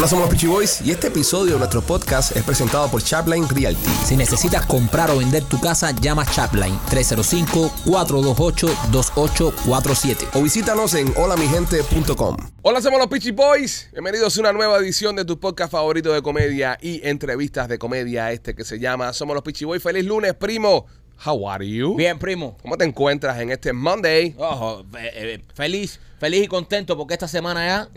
Hola, somos los Peachy Boys y este episodio de nuestro podcast es presentado por Chapline Realty. Si necesitas comprar o vender tu casa, llama Chapline 305-428-2847. O visítanos en holamigente.com. Hola, somos los Peachy Boys. Bienvenidos a una nueva edición de tu podcast favorito de comedia y entrevistas de comedia, este que se llama Somos los Peachy Boys. Feliz lunes, primo. How are you? Bien, primo. ¿Cómo te encuentras en este Monday? Ojo, eh, eh, feliz, feliz y contento porque esta semana ya.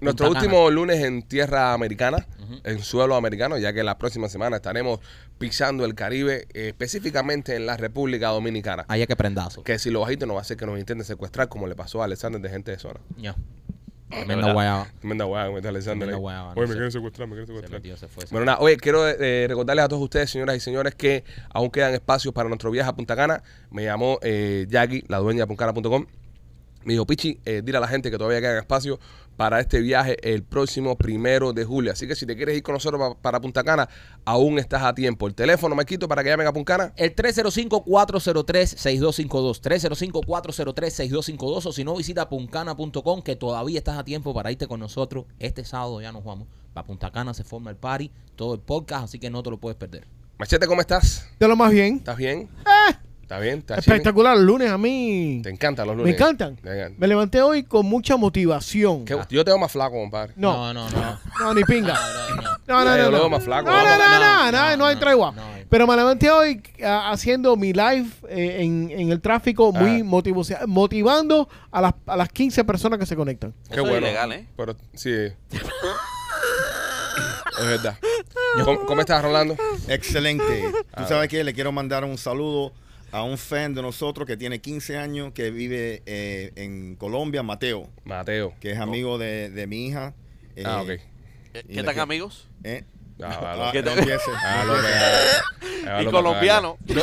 Nuestro Punta último lunes en tierra americana, en suelo americano, ya que la próxima semana estaremos pisando el Caribe, eh, específicamente en la República Dominicana. Allá que prendazo. Que si los bajitos no va a ser que nos intenten secuestrar, como le pasó a Alexander de gente de zona. Ya. Tremenda guayaba. Tremenda guayaba mete Alexander. Tremenda ahí. guayaba, Oye, me quieren secuestrar, me quieren Se secuestrar. metió, se fue. se Bueno, nada, oye, quiero eh, recordarles a todos ustedes, señoras y señores, que aún quedan espacios para nuestro viaje a Punta Cana. Me llamó eh, Jackie, la dueña de puncana.com. Me dijo, Pichi, eh, dile a la gente que todavía quedan espacios para este viaje el próximo primero de julio. Así que si te quieres ir con nosotros pa- para Punta Cana, aún estás a tiempo. El teléfono me quito para que llamen a Puncana. El 305-403-6252. 305-403-6252. O si no, visita puncana.com que todavía estás a tiempo para irte con nosotros. Este sábado ya nos vamos. Para Punta Cana se forma el party, todo el podcast, así que no te lo puedes perder. Machete, ¿cómo estás? De lo más bien. ¿Estás bien? ¿Estás bien? Eh. Espectacular. El lunes a mí ¿Te encantan los me lunes? encantan. Te encantan. Me levanté hoy con mucha motivación. ¿Qué- Yo te veo más flaco, compadre. No, no, no. no, ni pinga. No, no, no. No, no, Yo no. lo No, veo más flaco. no, no, no, No, no, no, no, no hay no, tregua. no. Pero me levanté hoy ah, haciendo mi live eh, en, en el tráfico muy Ah. motivo- motivando a las, a las 15 personas que se conectan. Qué Eso es bueno. ilegal, ¿eh? Pero sí. es verdad. ¿Cómo, cómo estás, Rolando? Excelente. Ah. Tú sabes que le quiero mandar un saludo a un fan de nosotros que tiene 15 años, que vive eh, en Colombia, Mateo, Mateo. que es amigo de, de mi hija. Eh, Ah, ok. Eh, ¿Qué tan que- amigos? eh. Ah, Ah, ¿Qué no. Ah, López, Y López, colombiano. Sí.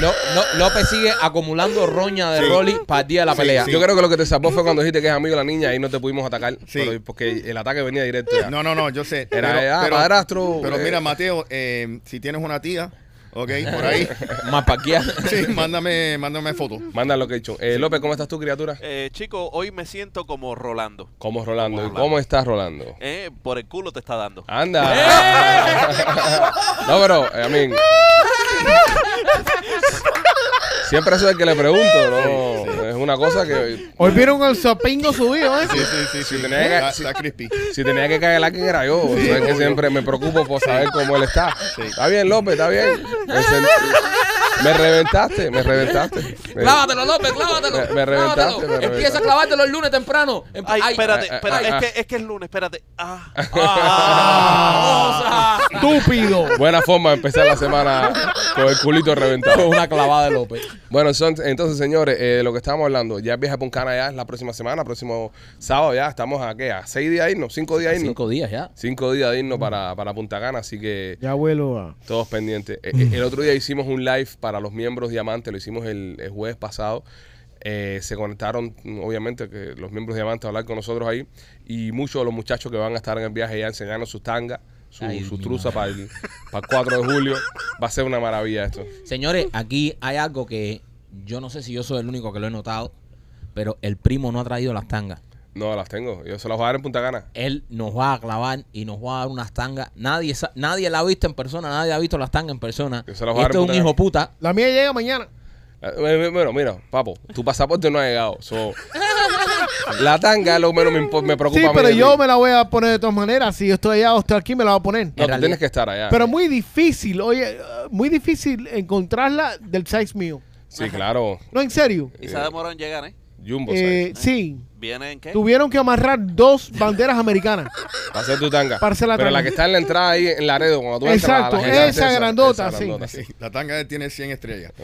Lo- no- López sigue acumulando roña de Sí. Rolly para el día de la Sí, pelea. sí. Yo creo que lo que te salvó fue cuando dijiste que es amigo de la niña y no te pudimos atacar. Sí. pero- porque el ataque venía directo ya. No, no, no, yo sé. Era, padrastro, Pero eh. mira, Mateo, eh, si tienes una tía, ok, por ahí, Más parquear. sí, mándame, mándame foto. Manda lo que he hecho. Eh, López, ¿cómo estás tú, criatura? Eh, chico, hoy me siento como Rolando. ¿Cómo Rolando? Como ¿Y Rolando. cómo estás, Rolando? Eh, por el culo te está dando. Anda. no, pero, eh, a mí. Siempre soy el que le pregunto, ¿no? Es una cosa que. Hoy vieron el sapingo subido, ¿eh? Sí, sí, sí, sí. tenía que- Está, crispy. Si tenía que caer alguien era yo. Sí, Sabes que siempre me preocupo por saber cómo él está. Sí. Está bien, López, está bien. Me, reventaste, me reventaste. Clávatelo, López, clávatelo. Me- me reventaste, clávatelo. me. Empieza a clavártelo el lunes temprano. Em- Ay, espérate, ay, espérate, ay, es, ay. que, es que es lunes, espérate. Ah, Ah, cosa. Estúpido. Buena forma de empezar la semana con el culito reventado. Una clavada de López. Bueno, son- entonces, señores, eh, lo que estábamos hablando, ya el viaje a Puncana ya es la próxima semana, próximo sábado ya, estamos a qué, a seis días irnos, cinco días irnos. Cinco días ya. Cinco días de irnos para, para Punta Cana, así que Ya vuelo a... todos pendientes. Eh, eh, el otro día hicimos un live para los miembros Diamante, lo hicimos el, el jueves pasado. Eh, se conectaron, obviamente, que los miembros Diamante a hablar con nosotros ahí. Y muchos de los muchachos que van a estar en el viaje ya enseñando sus tangas, su, Ay, su mi truza para el, para el 4 de julio. Va a ser una maravilla esto. Señores, aquí hay algo que yo no sé si yo soy el único que lo he notado, pero el primo no ha traído las tangas. No, las tengo. Yo se las voy a dar en Punta Cana. Él nos va a clavar y nos va a dar unas tangas. Nadie sa- nadie la ha visto en persona, nadie ha visto las tangas en persona. Yo se las voy a dar Este es un hijo puta. La mía llega mañana. Eh, Bueno, mira, papo, tu pasaporte no ha llegado. So, la tanga es lo que menos me, impo- me preocupa Sí, a mí pero de ti. yo me la voy a poner de todas maneras. Si yo estoy allá o estoy aquí, me la voy a poner. No, tú realidad- tienes que estar allá. Pero muy difícil, oye, eh, muy difícil encontrarla del size mío. Sí, claro. No, en serio. y se demoró en llegar, ¿eh? Jumbo, Eh, ¿sabes? sí, Tuvieron que amarrar dos banderas americanas. Va a ser tu tanga. para hacer la Pero tanga. la que está en la entrada ahí en Laredo, cuando tú entras. Exacto, la esa grandota, esa sí. grandota, Sí, la tanga de tiene 100 estrellas.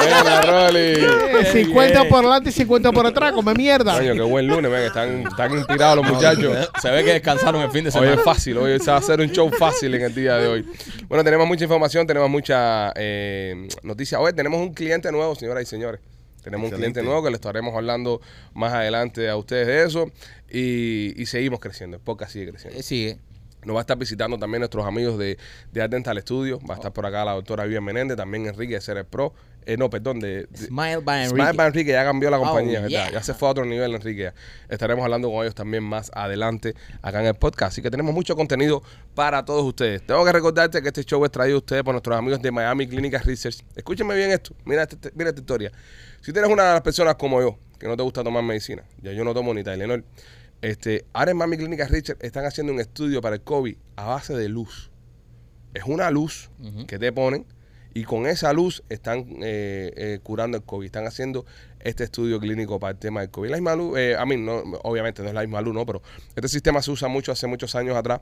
Buena, Rolly. Eh, 50 por adelante y 50 por atrás, come mierda. Coño, qué buen lunes, ven, están, están inspirados los muchachos. Se ve que descansaron el fin de Hoy semana. es fácil, hoy se va a hacer un show fácil en el día de hoy. Bueno, tenemos mucha información, tenemos mucha eh, noticia. Hoy tenemos un cliente nuevo, señoras y señores. Tenemos un cliente nuevo que le estaremos hablando más adelante a ustedes de eso. Y, y seguimos creciendo, el podcast sigue creciendo. Eh, Sigue. Nos va a estar visitando también nuestros amigos de, de Art Dental Studio. Va a estar por acá la doctora Vivian Menéndez, también Enrique de Ceres Pro. Eh, no, perdón, de, de- Smile by Smile Enrique. by Enrique ya cambió la Oh, compañía. Ya se fue a otro nivel, Enrique. Estaremos hablando con ellos también más adelante acá en el podcast. Así que tenemos mucho contenido para todos ustedes. Tengo que recordarte que este show es traído a ustedes por nuestros amigos de Miami Clinical Research. Escúchenme bien esto. Mira, este- mira esta historia. Si tienes una de las personas como yo, que no te gusta tomar medicina, ya yo no tomo ni Tylenol, este, ahora en Miami Clinical Research están haciendo un estudio para el COVID a base de luz es una luz que te ponen y con esa luz están eh, eh, curando el COVID. Están haciendo este estudio clínico para el tema del COVID. La misma luz, eh, a mí, no, obviamente no es la misma luz, ¿no? Pero este sistema se usa mucho hace muchos años atrás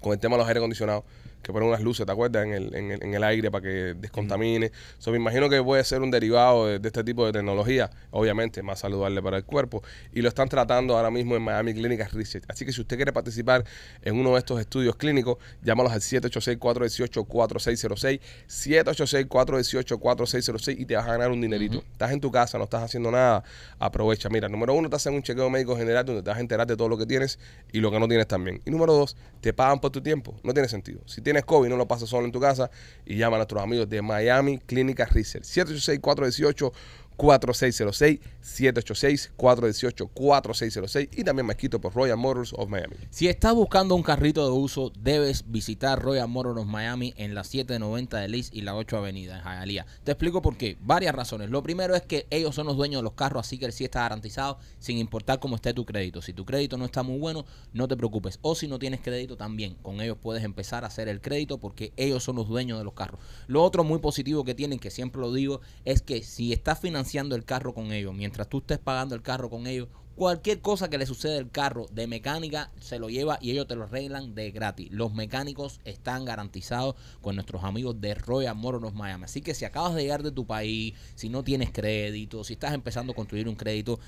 con el tema de los aire acondicionados, que ponen unas luces, ¿te acuerdas? En el, en el, en el aire para que descontamine. So, me imagino que puede ser un derivado de, de este tipo de tecnología, obviamente más saludable para el cuerpo, y lo están tratando ahora mismo en Miami Clinical Research. Así que si usted quiere participar en uno de estos estudios clínicos, llámalos al 786-418-4606, 786-418-4606 y te vas a ganar un dinerito. Estás en tu casa, no estás haciendo nada, aprovecha. Mira, número uno, te hacen un chequeo médico general donde te vas a enterar de todo lo que tienes y lo que no tienes también. Y número dos, te pagan por tu tiempo. No tiene sentido. Si tienes COVID, no lo pasas solo en tu casa y llama a nuestros amigos de Miami Clinical Research. 786-418. 4606 786 418 4606 y también me quito por Royal Motors of Miami. Si estás buscando un carrito de uso, debes visitar Royal Motors of Miami en la 790 de Liz y la 8 Avenida en Hialeah. Te explico por qué. Varias razones. Lo primero es que ellos son los dueños de los carros, así que el sí está garantizado sin importar cómo esté tu crédito. Si tu crédito no está muy bueno, no te preocupes. O si no tienes crédito también, con ellos puedes empezar a hacer el crédito porque ellos son los dueños de los carros. Lo otro muy positivo que tienen, que siempre lo digo, es que si estás financiando el carro con ellos, mientras tú estés pagando el carro con ellos, Cualquier cosa que le suceda al carro de mecánica se lo lleva y ellos te lo arreglan de gratis. Los mecánicos están garantizados con nuestros amigos de Royal Motors Miami. Así que si acabas de llegar de tu país, si no tienes crédito, si estás empezando a construir un crédito,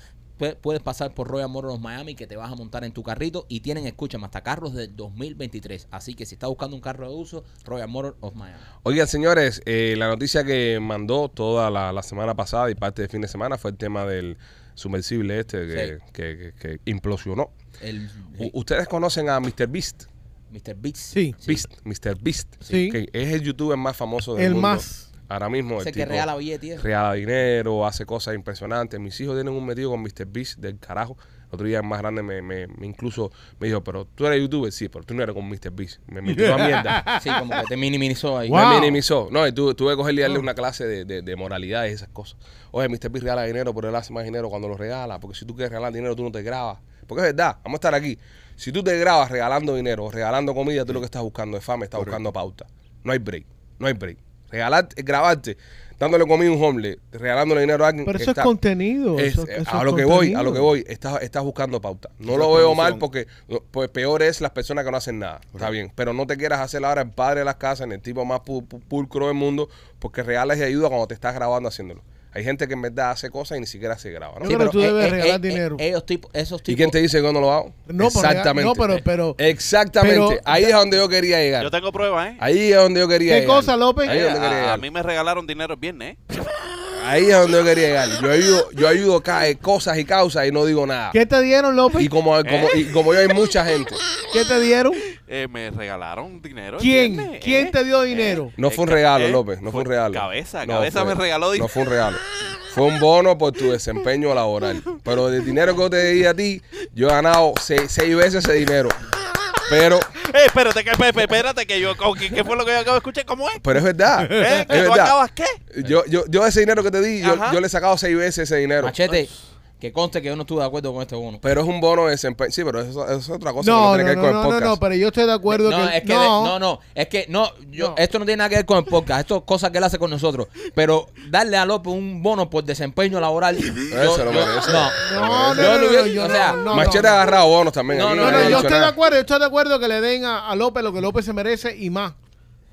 puedes pasar por Royal Motors of Miami que te vas a montar en tu carrito y tienen, escúchame, hasta carros del 2023. Así que si estás buscando un carro de uso, Royal Motors of Miami. Oigan, señores, eh, la noticia que mandó toda la, la semana pasada y parte del fin de semana fue el tema del sumersible este que, Sí. que- que- que implosionó. El, ¿Ustedes conocen a Mr. Beast? Mr. Beats. Sí. Beast, Mr. Beast, Sí. que es el youtuber más famoso del El mundo. más. Ahora mismo el Ese que tipo regala eso. regala dinero, hace cosas impresionantes. Mis hijos tienen un metido con Mr. Beast del carajo. El otro día el más grande me, me- me incluso me dijo, pero tú eres youtuber, sí, pero tú no eres como Mr. Beast. Me metió a mierda. Sí, como que te minimizó ahí. Wow. Me minimizó. No, y tu- tuve que cogerle y darle una clase de, de, de moralidad y esas cosas. Oye, Mr. Beast regala dinero, pero él hace más dinero cuando lo regala. Porque si tú quieres regalar dinero, tú no te grabas. Porque es verdad, vamos a estar aquí. Si tú te grabas regalando dinero o regalando comida, tú lo que estás buscando es fama, estás buscando pauta. No hay break, no hay break. Regalar, grabarte, dándole comida a un homeless, regalándole dinero a alguien. Pero eso está- es contenido. es- eso- eh, eso a es lo que voy, a lo que voy, estás, estás buscando pauta. No lo veo mal porque pues peor es las personas que no hacen nada. Está bien, pero no te quieras hacer ahora el padre de las casas, ni el tipo más pu- pu- pulcro del mundo, porque regalas y ayuda cuando te estás grabando haciéndolo. Hay gente que en verdad hace cosas y ni siquiera se graba, ¿no? Sí, pero tú debes regalar dinero. eh, ellos tipo, esos ¿Y tipos. quién te dice que yo no lo hago? No, pero- Exactamente. no, pero- pero- Exactamente. pero- Ahí es donde yo quería llegar. Yo tengo pruebas, ¿eh? Ahí es donde yo quería ¿Qué llegar. cosa, López? Ahí es donde quería a, a llegar. mí me regalaron dinero el viernes, ¿eh? Ahí es donde yo quería llegar. Yo ayudo, yo ayudo a caer cosas y causas y no digo nada. ¿Qué te dieron, López? Y como, como, y como yo hay mucha gente. ¿Qué te dieron? Eh, me regalaron dinero. ¿Quién? ¿Quién ¿eh? te dio dinero? No Eh, fue un regalo, eh, López. No fue un regalo. Cabeza, No, cabeza fue- me regaló dinero. No fue un regalo. Fue un bono por tu desempeño laboral. Pero del dinero que yo te di a ti, yo he ganado seis, seis veces ese dinero. Pero, Eh, espérate, que, espérate, espérate, que yo, ¿qué, qué fue lo que yo acabo de escuchar? ¿Cómo es? pero es verdad. ¿Eh? Es ¿Que tú verdad. acabas qué? Yo, yo, yo ese dinero que te di, yo, yo le he sacado seis veces ese dinero. Machete, que conste que yo no estuve de acuerdo con este bono. Pero es un bono de desempeño. Sí, pero eso, eso es otra cosa No, que no no, tiene que ver no, con el no, no, podcast. no, pero yo estoy de acuerdo no, que es que no. de- no, no, es que no, yo, No. esto no tiene nada que ver con el podcast, esto es cosas que él hace con nosotros. Pero darle a López un bono por desempeño laboral. yo- se lo yo- merece. no. No, no, Yo no, lo no, hubiera- yo o no, sea, no, Machete no, ha no. agarrado bonos también. No, aquí, no, No, no, ha yo dicho estoy de nada. acuerdo, yo estoy de acuerdo que le den a, a López lo que López se merece y más.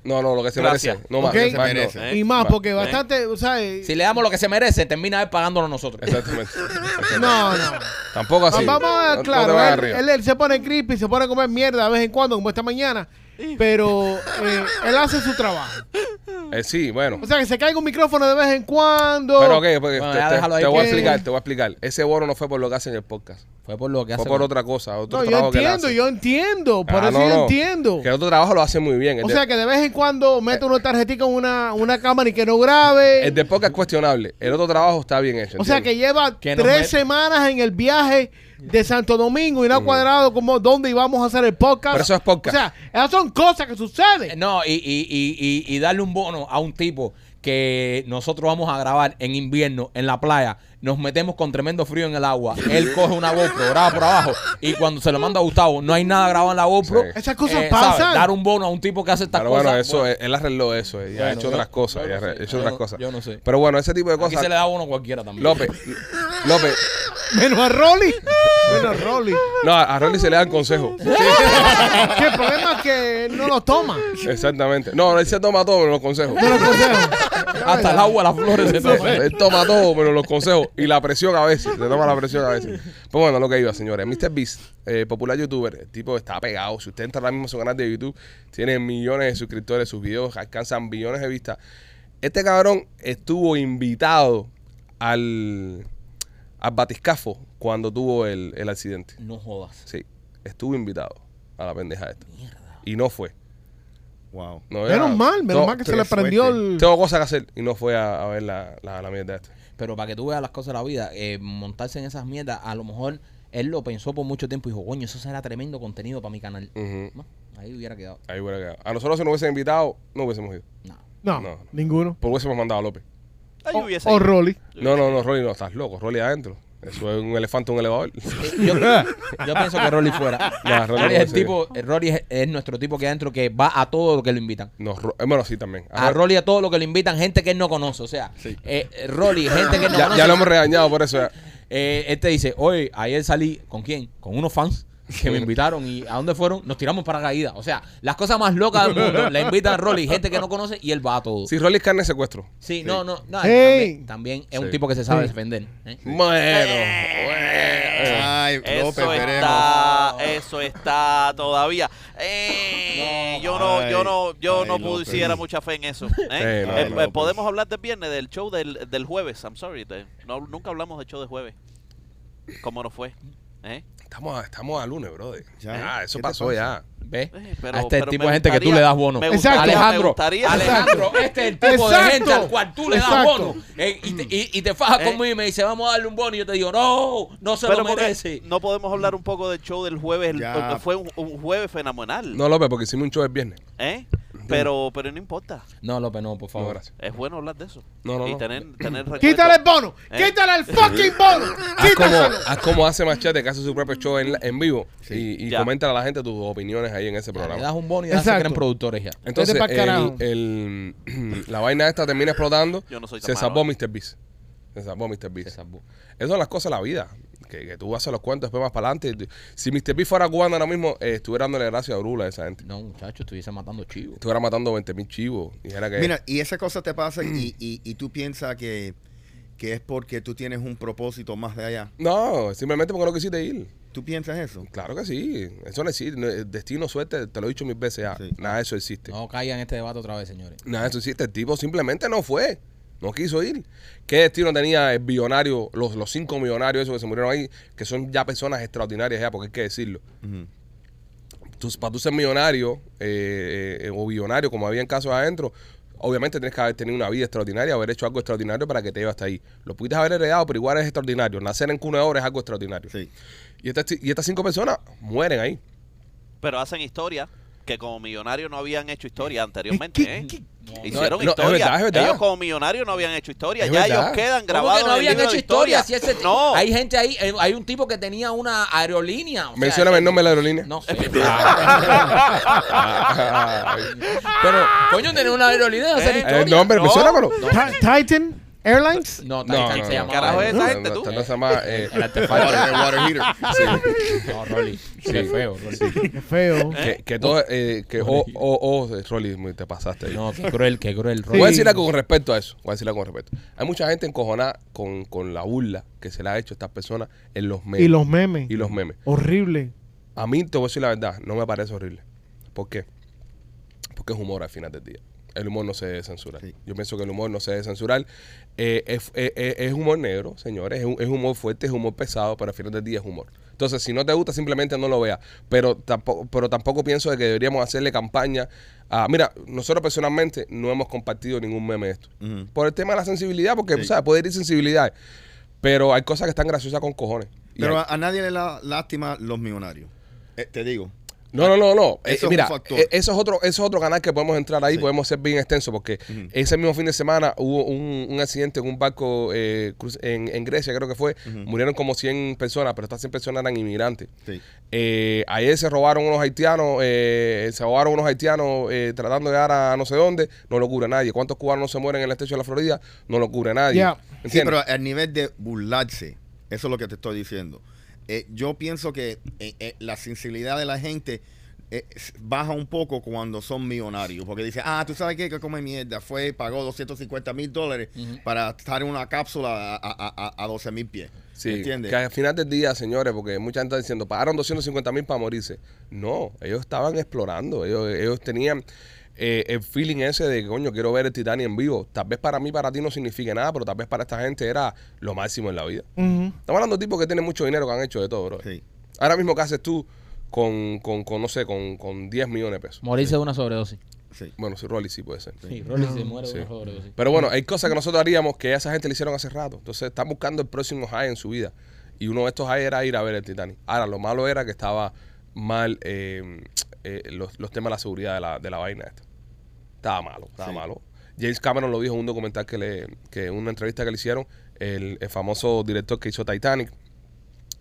No, no, lo que se Gracias. merece. No más. Ok. Se merece. ¿Eh? Y más, porque bastante, ¿sabes? Si le damos lo que se merece, termina él pagándolo nosotros. Exactamente. No, no. Tampoco así. Vamos a No- ver, no te claro, vayas él, arriba. él- él se pone creepy, se pone a comer mierda de vez en cuando, como esta mañana, pero eh, él hace su trabajo. Eh, sí, bueno. O sea, que se caiga un micrófono de vez en cuando. Pero ok, porque Bueno, te, ya te- déjalo ahí te voy a que- explicar, te voy a explicar. Ese bono no fue por lo que hacen en el podcast. Fue por lo que Fue hace. por otra cosa, otro No, yo trabajo entiendo, yo entiendo. Por Ah, eso no, yo no. entiendo. Que el otro trabajo lo hace muy bien. O de, sea, que de vez en cuando mete una tarjetita en una, una cámara y que no grabe. el de podcast es cuestionable. El otro trabajo está bien hecho. O sea, que lleva tres met- semanas en el viaje de Santo Domingo y no ha cuadrado como dónde íbamos a hacer el podcast. Pero eso es podcast. O sea, esas son cosas que suceden. No, y, y, y, y, y darle un bono a un tipo que nosotros vamos a grabar en invierno en la playa, nos metemos con tremendo frío en el agua, él coge una GoPro, graba por abajo, y cuando se lo manda a Gustavo, no hay nada grabado en la GoPro. Sí. Esas cosas eh, ¿sabes? pasan. Dar un bono a un tipo que hace estas Pero cosas. bueno, eso, bueno, es- él arregló eso. eh, Ya ha hecho yo- otras cosas. yo ya no ha sé, hecho yo otras no- cosas. yo no sé. Pero bueno, ese tipo de aquí cosas. se le da bono a cualquiera también. López, López. Menos a Rolly. Menos a Rolly. No, a Rolly se le dan consejos. que el problema es que él no lo toma. Exactamente. No, él se toma todo menos los consejos. No lo consejo. Hasta el agua, las flores se toman. Él toma todo menos los consejos y la presión a veces. Se toma la presión a veces. Pues bueno, lo que iba, señores. Mr. Beast, eh, popular youtuber, el tipo está pegado. Si usted entra ahora mismo a su canal de YouTube, tiene millones de suscriptores, sus videos alcanzan billones de vistas. Este cabrón estuvo invitado al, al batiscafo cuando tuvo el, el accidente. No jodas. Sí, estuvo invitado a la pendeja esta. Y no fue. Wow. No, Menos era- mal, menos mal que se le prendió suerte. el. Tengo cosas que hacer y no fue a, a ver la, la, la mierda esta. Pero para que tú veas las cosas de la vida, eh, montarse en esas mierdas, a lo mejor él lo pensó por mucho tiempo y dijo, coño, eso será tremendo contenido para mi canal. No, ahí hubiera quedado. Ahí hubiera quedado. A nosotros si nos hubiesen invitado, no hubiésemos ido. No. No, No. ninguno. Pues hubiésemos mandado a López. O, o. Rolly. No, no, no, Rolly, no, estás loco. Rolly adentro. Eso es un elefante, un elevador. Yo, yo pienso que Rolly fuera. No, Rolly es el tipo, eh, Rolly es, es nuestro tipo que adentro que va a todo lo que lo invitan. No, Ro- eh, bueno, sí también. A Rolly a todo lo que lo invitan, gente que él no conoce. O sea, eh, eh, Rolly, gente que él no ya, conoce. ya lo hemos regañado por eso. ya. Eh, él te dice, oye, ayer salí, ¿con quién? Con unos fans que me invitaron y ¿a dónde fueron? Nos tiramos para caída. O sea, las cosas más locas del mundo. Le invitan a Rolly, gente que no conoce y él va a todo. Sí, Sí, Rolly es carne de secuestro. no, no, no. Hey. También, también es un Sí. tipo que se sabe Sí. defender. ¿eh? Bueno, Ay, López, Eso veremos. está, eso está todavía. Eh, yo no, yo no, yo Ay, no López. pusiera mucha fe en eso. ¿eh? Eh, no, Eh, no, eh, López. podemos hablar del viernes, del show del, del jueves. I'm sorry, de- no, nunca hablamos del show de jueves. ¿Cómo nos fue? ¿Eh? Estamos, a, estamos a lunes, brother. Ya. Ya, eso ¿Qué te pasó ya. ¿Ves? Eh, pero- a este pero tipo de gente que tú le das bono. me gustaría- me Alejandro, gustaría- Alejandro, este es el tipo de gente al cual tú le das Exacto. bono. Eh, y, te, y, y te fajas Eh. conmigo y me dice, vamos a darle un bono. Y yo te digo, no, no se Pero lo merece. no podemos hablar un poco del show del jueves. el- Ya. porque fue un, un jueves fenomenal. No, López, porque hicimos un show el viernes. ¿eh? Pero, pero no importa. No, López, no, por favor. gracias. Es bueno hablar de eso. No, no, y no. tener, tener Quítale el bono. ¿Eh? Quítale el fucking bono. Haz como, Quítaselo. haz como hace Machete, que hace su propio show en, en vivo. Y, y Ya. comenta a la gente tus opiniones ahí en ese Ya, Le programa. das un bono y ya se Exacto. creen productores ya. Entonces, Vete pa'l carajo. el, el- la vaina esta termina explotando. Yo no soy tan se malo, salvó ¿eh? Mr. Beast. Se salvó Mr. Se Beast. salvó. Esas son las cosas de la vida. Que, que tú haces los cuentos después más para adelante. Si Mr. Beast fuera cubano ahora mismo, eh, estuviera dándole gracias a Brula a esa gente. No, muchacho, estuviese matando chivos. Estuviera matando 20 mil chivos. Dijera que. Mira, y esas cosas te pasan y, y, y tú piensas que, que es porque tú tienes un propósito más de allá. No, simplemente porque no quisiste ir. ¿Tú piensas eso? Claro que sí. Eso no existe. Destino, suerte, te lo he dicho mil veces ya. Sí. Nada de eso existe. No caigan en este debate otra vez, señores. Nada de eso existe. El tipo simplemente no fue. No quiso ir. ¿Qué destino tenía el billonario, los, los cinco millonarios esos que se murieron ahí, que son ya personas extraordinarias ya, porque hay que decirlo? Tú- para tú ser millonario eh, eh, o billonario, como había en casos adentro, obviamente tienes que haber tenido una vida extraordinaria, haber hecho algo extraordinario para que te lleve hasta ahí. Lo pudiste haber heredado, pero igual es extraordinario. Nacer en cuna de oro es algo extraordinario. Sí. Y, estas, y estas cinco personas mueren ahí. Pero hacen historia que como millonarios no habían hecho historia anteriormente. ¿Qué- ¿eh? qué- Hicieron No, no, es historia. verdad, es verdad. Ellos como millonarios no habían hecho historia. Es ya verdad. ellos quedan ¿Cómo grabados que no en el habían libro hecho historia? Si ese no. Hay gente ahí, eh, hay un tipo que tenía una aerolínea. o Mencióname el nombre de la aerolínea. No sé. Pero, coño, tenía una aerolínea hacer Eh, historia. el nombre, No. menciónamelo. Ti- Titan Airlines. No, No, Titan no, se no. llamaba. Carajo es esa No, gente, tú? no, se llama, eh, El artefacto. Water, water heater. No, Rolly. Qué feo, Rolly. Qué feo. que, que todo, eh, que, oh, oh, oh, Rolly, te pasaste ahí. No, qué cruel, qué cruel, Rolly. Voy a Sí. decir algo con respecto a eso. Voy a decir algo con respecto. Hay mucha gente encojonada con, con la burla que se le ha hecho a estas personas en los memes. Y los memes. Y los memes. Horrible. A mí, te voy a decir la verdad, no me parece horrible. ¿Por qué? Porque es humor al final del día. El humor no se debe censurar. Sí. Yo pienso que el humor no se debe censurar. Eh, es, es- es- humor negro, señores. Es, un- es humor fuerte, es humor pesado, pero al final del día es humor. Entonces, si no te gusta, simplemente no lo veas. Pero tampoco, pero tampoco pienso de que deberíamos hacerle campaña. a- mira, nosotros personalmente no hemos compartido ningún meme de esto. Por el tema de la sensibilidad, porque, Sí. sea, puede herir sensibilidad. Pero hay cosas que están graciosas con cojones. Pero hay- a, a nadie le da lástima los millonarios. Eh, te digo. No, no, no, no. Eh, Eso es un mira, factor. eh, eso es otro, eso es otro canal que podemos entrar ahí, Sí. podemos ser bien extenso, porque ese mismo fin de semana hubo un, un accidente en un barco eh, en, en Grecia, creo que fue. Murieron como 100 personas, pero estas 100 personas eran inmigrantes. Sí. Eh, ayer se robaron unos haitianos, eh, se robaron unos haitianos eh, tratando de llegar a no sé dónde, no lo cubre nadie. ¿Cuántos cubanos se mueren en el estrecho de la Florida? No lo cubre nadie. Pero al nivel de burlarse, eso es lo que te estoy diciendo. Eh, yo pienso que eh, eh, la sensibilidad de la gente baja un poco cuando son millonarios. Porque dice, ah, tú sabes qué, que come mierda. Fue, pagó 250 mil dólares para estar en una cápsula a, a, a, a 12 mil pies. Sí, ¿Entiendes? que al final del día, señores, porque mucha gente está diciendo, pagaron 250 mil para morirse. No, ellos estaban explorando, ellos, ellos tenían eh, el feeling ese de que, coño, quiero ver el Titanic en vivo. Tal vez para mí, para ti no signifique nada, pero tal vez para esta gente era lo máximo en la vida. Estamos hablando de tipos que tienen mucho dinero, que han hecho de todo, bro. Sí. Ahora mismo, ¿qué haces tú con, con, con, no sé, con, con 10 millones de pesos? Morirse de una sobredosis. Sí. Bueno, si Rolly sí puede ser. Sí, Rolly se muere Sí. de una sobredosis. Pero bueno, hay cosas que nosotros haríamos que a esa gente le hicieron hace rato. Entonces están buscando el próximo high en su vida. Y uno de estos high era ir a ver el Titanic. Ahora, lo malo era que estaba mal eh, eh, los, los temas de la seguridad de la, de la vaina esta. Estaba malo, estaba Sí. malo. James Cameron lo dijo en un documental que le, que en una entrevista que le hicieron, el, el famoso director que hizo Titanic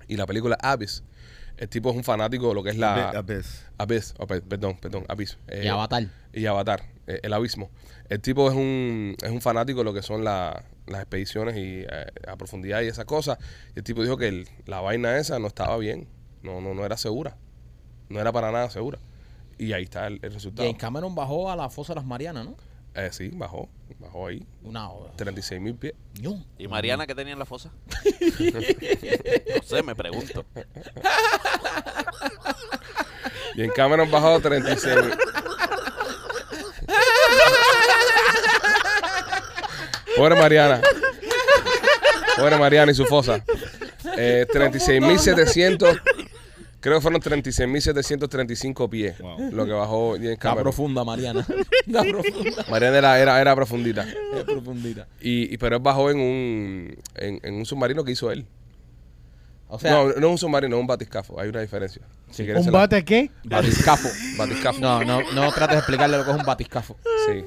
y la película Abyss. El tipo es un fanático de lo que es la... A veces. Abyss, oh, pe- perdón, perdón, Abyss. Eh, Y Avatar. y Avatar, eh, el abismo. El tipo es un, es un fanático de lo que son la- las expediciones y eh, a profundidad y esas cosas. Y el tipo dijo que el- la vaina esa no estaba bien, no, no, no era segura, no era para nada segura. Y ahí está el, el resultado. James Cameron bajó a la fosa de las Marianas, ¿no? Eh, sí, bajó, bajó ahí, Una 36 mil pies. ¿Y Mariana qué tenía en la fosa? no sé, me pregunto. Y en Cameron bajó 36 mil. Pobre Mariana. Pobre Mariana y su fosa. Eh, 36.700. Creo que fueron 36.735 pies. Wow. Lo que bajó James Está Cameron. profunda, Mariana. Está profunda. Mariana era, era, era profundita. Es profundita. Y, y- pero él bajó en un, en, en un submarino que hizo él. O sea, no, no es un submarino, es un batiscafo. Hay una diferencia. Si quieres ¿Un se la- bate qué? batiscafo. Batiscafo. No, no, no trates de explicarle lo que es un batiscafo. Sí.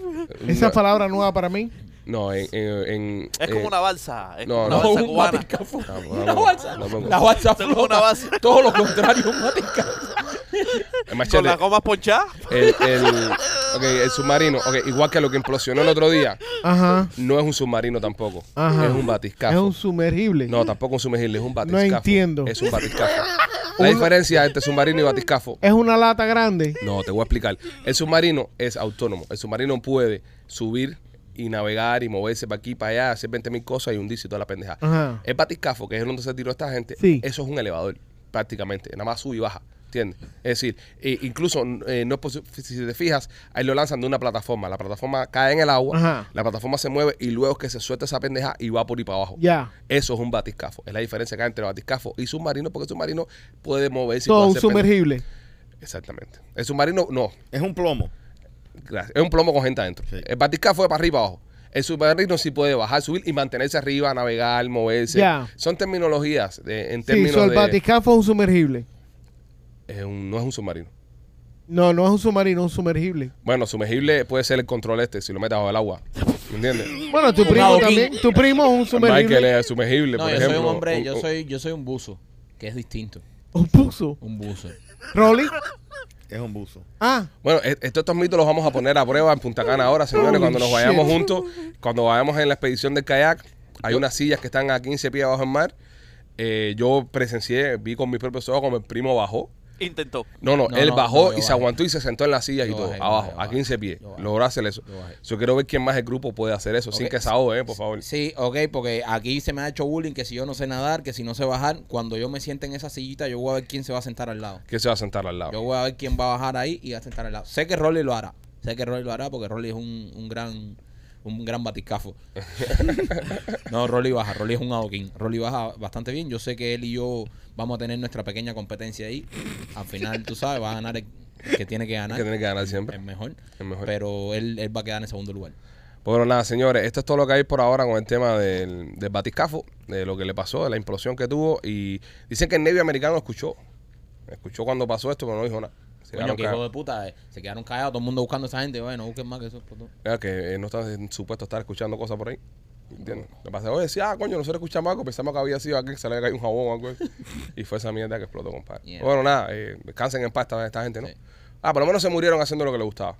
Esa No, palabra nueva para mí. No, en. en- en- Es eh, como una balsa. Es no, como no, una balsa un cubana. batiscafo. No, no, La no, balsa. no, no, no. La balsa flota. una balsa. Todo lo contrario, un batiscafo. El Con machete. las gomas ponchadas. El, el, ok, el submarino, igual que lo que implosionó el otro día, Ajá. no es un submarino tampoco. Ajá. Es un batiscafo. Es un sumergible. No, tampoco un sumergible, es un batiscafo. entiendo. Es un batiscafo. La diferencia entre submarino y batiscafo. Es una lata grande. No, te voy a explicar. El submarino es autónomo. El submarino puede subir y navegar y moverse para aquí, para allá, hacer 20 mil cosas y hundirse y toda la pendeja. Ajá. El batiscafo, que es donde se tiró esta gente, Sí. eso es un elevador, prácticamente. Nada más sube y baja. ¿Entiendes? Es decir, eh, incluso eh, no es posi- si te fijas, ahí lo lanzan de una plataforma. La plataforma cae en el agua, Ajá. la plataforma se mueve y luego es que se suelta esa pendeja y va por ahí para abajo. Ya. Eso es un batiscafo. Es la diferencia que hay entre batiscafo y submarino, porque el submarino puede moverse. y Todo puede un hacer pendeja. sumergible. Exactamente. El submarino, no. Es un plomo. Gracias. Es un plomo con gente adentro. Sí. El batiscafo es para arriba y abajo. El submarino sí puede bajar, subir y mantenerse arriba, navegar, moverse. Son terminologías de- en Sí, términos so el de... batiscafo es un sumergible. es un- no es un submarino. No, no es un submarino, es un sumergible. Bueno, sumergible puede ser el control este si lo metes bajo el agua. ¿Me entiendes? Bueno, tu primo también. Tu primo es un Michael sumergible. es sumergible, No, por yo ejemplo. soy un hombre, Un- yo soy, yo soy un buzo, que es distinto. Un puso. Un buzo. Rolly. Es un buzo. Ah, Bueno, e- estos, estos mitos los vamos a poner a prueba en Punta Cana ahora, señores. Cuando nos vayamos shit. juntos, cuando vayamos en la expedición del kayak, hay unas sillas que están a 15 pies abajo del mar. Eh, yo presencié, vi con mis propios ojos como el primo bajó. Intentó. No, no, No, él no, bajó no, yo y se bajé. aguantó y se sentó en las sillas y Yo todo, bajé, yo abajo, bajé, yo a bajé. 15 pies. Yo bajé. Logró hacer eso. Yo bajé. Yo quiero ver quién más del grupo puede hacer eso, sin Ok. que se ahogue, eh, por favor. Sí, ok, porque aquí se me ha hecho bullying que si yo no sé nadar, que si no sé bajar, cuando yo me siente en esa sillita, yo voy a ver quién se va a sentar al lado. ¿Quién se va a sentar al lado? Yo voy a ver quién va a bajar ahí y va a sentar al lado. Sé que Rolly lo hará. Sé que Rolly lo hará porque Rolly es un, un gran un gran batiscafo. no, Rolly baja. Rolly es un adoquín. Rolly baja bastante bien. Yo sé que él y yo vamos a tener nuestra pequeña competencia ahí. Al final, tú sabes, va a ganar el que tiene que ganar. Que tiene que ganar siempre. Es mejor. Es mejor. Pero él, él va a quedar en segundo lugar. Bueno, nada, señores, esto es todo lo que hay por ahora con el tema del, del batiscafo, de lo que le pasó, de la implosión que tuvo. Y dicen que el Navy americano escuchó. Escuchó cuando pasó esto, pero no dijo nada. Se Coño, que hijo callados. de puta. eh, Se quedaron callados, todo el mundo buscando a esa gente. Bueno, busquen más que eso. Mira, que eh, no están supuestos a estar escuchando cosas por ahí. ¿Entiendes? Le pasé, oye, decía, ah, coño, nosotros escuchamos algo, pensamos que había sido aquí, que se le había caído un jabón o algo. así. y fue esa mierda que explotó, compadre. Yeah. Bueno, nada, eh, descansen en paz esta, esta gente, ¿no? Sí. Ah, por lo menos se murieron haciendo lo que les gustaba.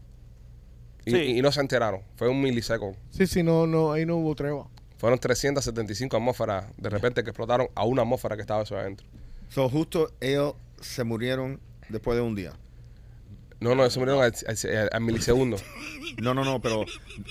Y, Sí. y- y no se enteraron. Fue un milisecondo. Sí, sí, no, no, ahí no hubo tregua. Fueron 375 atmósferas de repente que explotaron a una atmósfera que estaba eso adentro. So, justo ellos se murieron después de un día. No, no, se murieron al, al- al milisegundo. No, no, no, pero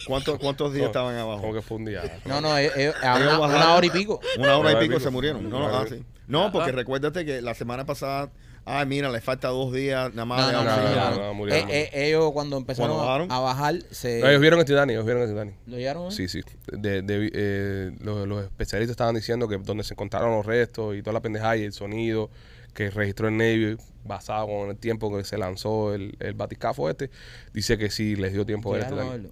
¿cuántos, cuántos días No, estaban Como abajo? que fue un día. No, no, eh, eh, a una, bajaron. una hora y pico. Una hora y pico pico. se murieron. No, Una hora ah, sí. no porque Ajá. recuérdate que la semana pasada, ay, mira, le falta dos días nada más No, no, no, no, no, no, no. no. Eh, eh, ellos cuando empezaron ¿Cuándo a, bajar, se... No, ellos vieron el Titanic, ellos vieron el Titanic. ¿Lo llevaron? eh? Sí, sí. De, de- eh, los, los especialistas estaban diciendo que donde se encontraron los restos y toda la pendejada y el sonido que registró el Navy basado con el tiempo que se lanzó el, el batiscafo este, dice que sí les dio tiempo de.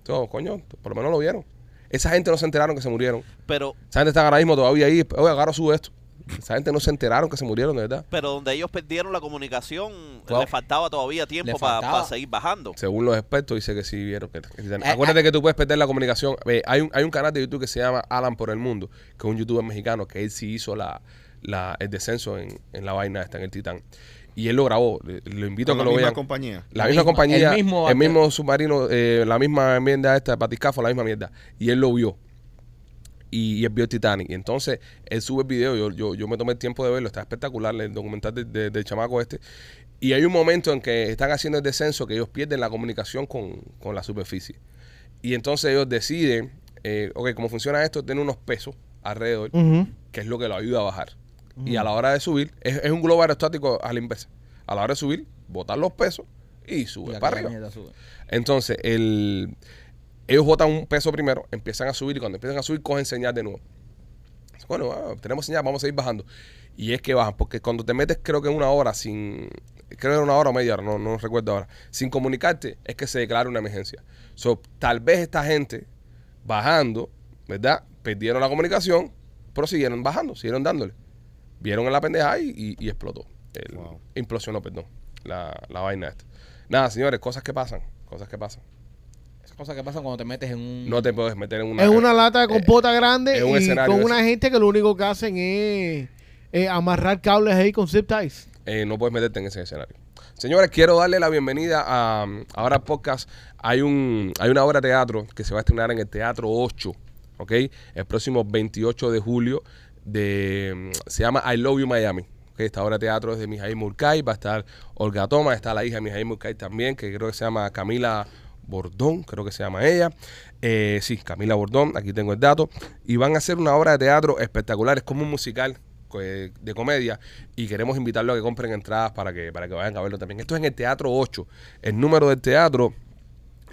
No, coño, por lo menos lo vieron. Esa gente no se enteraron que se murieron. Pero, Esa gente está ahora mismo todavía ahí. Oye, agarro sube esto. Esa gente no se enteraron que se murieron, de verdad. pero donde ellos perdieron la comunicación, Wow. le faltaba todavía tiempo para seguir bajando. Según los expertos, dice que sí vieron que. Eh, Acuérdate eh. que tú puedes perder la comunicación. Eh, hay, un, hay un canal de YouTube que se llama Alan por el Mundo, que es un youtuber mexicano, que él sí hizo la, la- el descenso en, en la vaina esta, en el Titán. Y él lo grabó. Le- Lo invito Con a la que lo misma vean. compañía. La, La misma, misma- compañía, el mismo- el mismo submarino, eh, la misma enmienda esta de Batiscafo, la misma mierda. Y él lo vio. Y, y él vio el Titanic. Y entonces él sube el video. Yo, yo, yo me tomé el tiempo de verlo. Está espectacular el documental de- de- del chamaco este. Y hay un momento en que están haciendo el descenso que ellos pierden la comunicación con, con la superficie. Y entonces ellos deciden, eh, ok, ¿cómo funciona esto? Tienen unos pesos alrededor, que es lo que lo ayuda a bajar. Y a la hora de subir, es, es un globo aerostático a la inversa. A la hora de subir, botar los pesos y sube para arriba. sube. Entonces, el, ellos botan un peso primero, empiezan a subir y cuando empiezan a subir, cogen señal de nuevo. Bueno, ah, tenemos señal, vamos a ir bajando. Y es que bajan, porque cuando te metes, creo que una hora sin. Creo que era una hora o media hora, no, no recuerdo ahora. Sin comunicarte, es que se declara una emergencia. So, tal vez esta gente bajando, ¿verdad? Perdieron la comunicación, pero siguieron bajando, siguieron dándole. Vieron en la pendeja y, y- y explotó. El- Wow. Implosionó, perdón, la, la vaina esta. Nada, señores, cosas que pasan, cosas que pasan. Esas cosas que pasan cuando te metes en un... No te puedes meter en una... Es una lata de compota grande es un y escenario con ese. una gente que lo único que hacen es eh, amarrar cables ahí con zip ties. eh, no puedes meterte en ese escenario. Señores, quiero darle la bienvenida a ahora podcast. Hay un hay una obra de teatro que se va a estrenar en el Teatro 8, ¿ok? El próximo 28 de julio de se llama I Love You Miami. ¿ok? Esta obra de teatro es de Mijail Murkay, va a estar Olga Toma, está la hija de Mijail Murkay también, que creo que se llama Camila Bordón, creo que se llama ella. Eh, sí, Camila Bordón, aquí tengo el dato. Y van a hacer una obra de teatro espectacular, es como un musical eh, de comedia y queremos invitarlos a que compren entradas para que, para que vayan a verlo también. Esto es en el Teatro 8. El número del teatro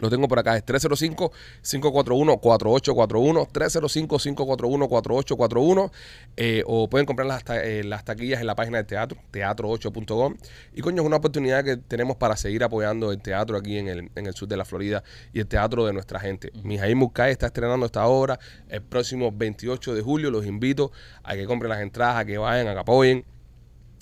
lo tengo por acá, es 305-541-4841, 305-541-4841, eh, o pueden comprar las, ta- eh, las taquillas en la página del teatro, teatro8.com. Y coño, es una oportunidad que tenemos para seguir apoyando el teatro aquí en el, en el sur de la Florida y el teatro de nuestra gente. Mijail Murkay está estrenando esta obra el próximo 28 de julio. Los invito a que compren las entradas, a que vayan, a que apoyen.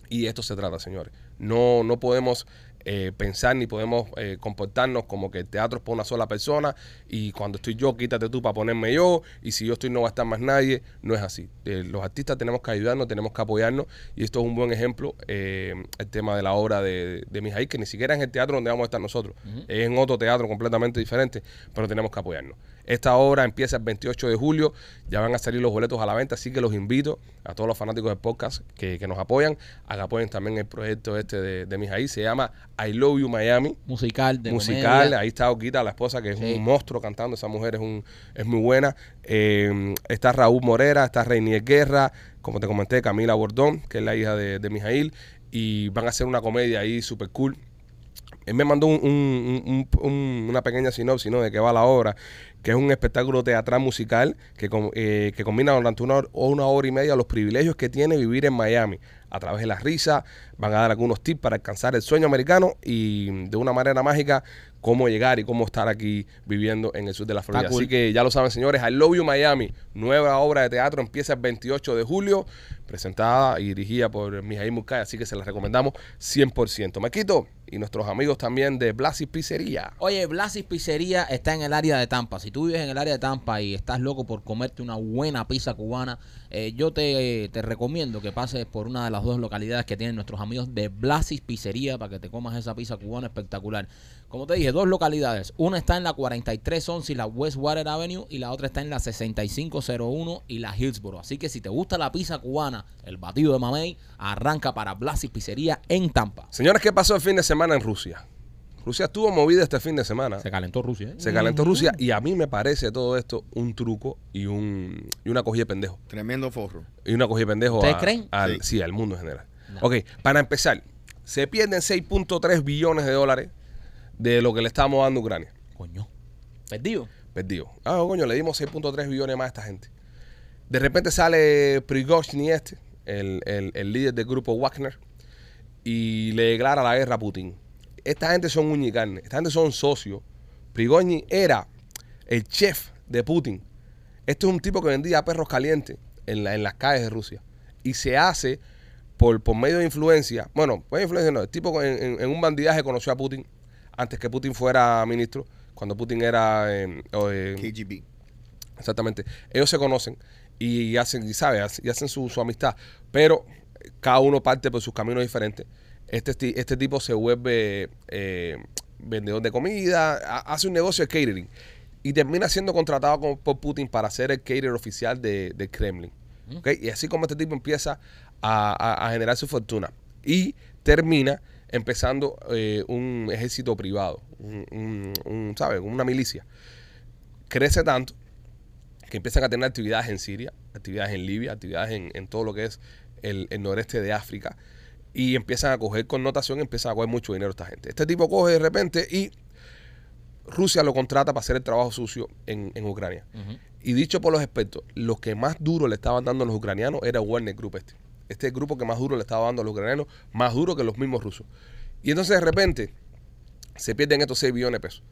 Y esto se trata, señores. No, no podemos eh, pensar ni podemos eh, comportarnos como que el teatro es para una sola persona y cuando estoy yo, quítate tú para ponerme yo y si yo estoy no va a estar más nadie. No es así. Eh, los artistas tenemos que ayudarnos, tenemos que apoyarnos y esto es un buen ejemplo, eh, el tema de la obra de, de Mijail, que ni siquiera es el teatro donde vamos a estar nosotros. Es en otro teatro completamente diferente, pero tenemos que apoyarnos. Esta obra empieza el 28 de julio, ya van a salir los boletos a la venta, así que los invito a todos los fanáticos del podcast que, que nos apoyan, a que apoyen también el proyecto este de, de Mijail, se llama I Love You Miami, Musical, de musical, comedia. ahí está Oquita, la esposa, que es Sí. un monstruo cantando, esa mujer es, un, es muy buena, Eh, está Raúl Morera, está Reinier Guerra, como te comenté, Camila Bordón, que es la hija de, de Mijail, y van a hacer una comedia ahí súper cool Él me mandó un- un- un- un- una pequeña sinopsis ¿no? de qué va la obra, que es un espectáculo teatral musical que, eh, que combina durante una hora, o una hora y media los privilegios que tiene vivir en Miami. A través de la risa, van a dar algunos tips para alcanzar el sueño americano y de una manera mágica cómo llegar y cómo estar aquí viviendo en el sur de la Florida. cool. Así que ya lo saben, señores, I Love You Miami, nueva obra de teatro, empieza el 28 de julio, presentada y dirigida por Mijail Murkay, así que se la recomendamos 100%. Maquito y nuestros amigos también de Blasis Pizzería. Oye, Blasis Pizzería está en el área de Tampa. Si tú vives en el área de Tampa y estás loco por comerte una buena pizza cubana, eh, yo te, te recomiendo que pases por una de las dos localidades que tienen nuestros amigos de Blasis Pizzería para que te comas esa pizza cubana espectacular. Como te dije, dos localidades. Una está en la 4311 y la Westwater Avenue y la otra está en la 6501 y la Hillsboro. Así que si te gusta la pizza cubana, el batido de mamey, arranca para Blasis Pizzería en Tampa. Señores, ¿qué pasó el fin de semana en Rusia? Rusia estuvo movida este fin de semana. Se calentó Rusia, ¿eh? Se calentó Rusia y a mí me parece todo esto un truco y un y una cogida de pendejo. Tremendo forro. Y una cogida de pendejo ¿Ustedes a- creen? al, Sí. sí. al mundo en general. No. Ok, para empezar, se pierden 6.3 billones de dólares de lo que le estamos dando a Ucrania. Coño. Perdido. Perdido. Ah, coño, le dimos 6.3 billones más a esta gente. De repente sale Prigozhin este, el, el- el líder del grupo Wagner, y le declara la guerra a Putin. Esta gente son uña y carne, esta gente son socios. Prigozhin era el chef de Putin. Este es un tipo que vendía perros calientes en, la- en las calles de Rusia. Y se hace por, por medio de influencia. Bueno, por de influencia no. El tipo en, en- en un bandidaje conoció a Putin antes que Putin fuera ministro. Cuando Putin era eh, o, eh, KGB. Exactamente. Ellos se conocen y hacen, y sabe, y hacen su, su amistad. Pero cada uno parte por sus caminos diferentes. Este, este tipo se vuelve eh, vendedor de comida, ha- hace un negocio de catering y termina siendo contratado con- por Putin para ser el caterer oficial de, del Kremlin. ¿Ok? Y así como este tipo empieza a, a- a generar su fortuna y termina empezando eh, un ejército privado, un, un- un, ¿sabes? Una milicia. Crece tanto que empiezan a tener actividades en Siria, actividades en Libia, actividades en, en todo lo que es el, el noreste de África, y empiezan a coger connotación, empiezan a coger mucho dinero esta gente. Este tipo coge de repente y Rusia lo contrata para hacer el trabajo sucio en, en Ucrania. Y dicho por los expertos, lo que más duro le estaban dando a los ucranianos era Warner Group este. Este es el grupo que más duro le estaba dando a los ucranianos, más duro que los mismos rusos. Y entonces de repente se pierden estos 6 billones de pesos.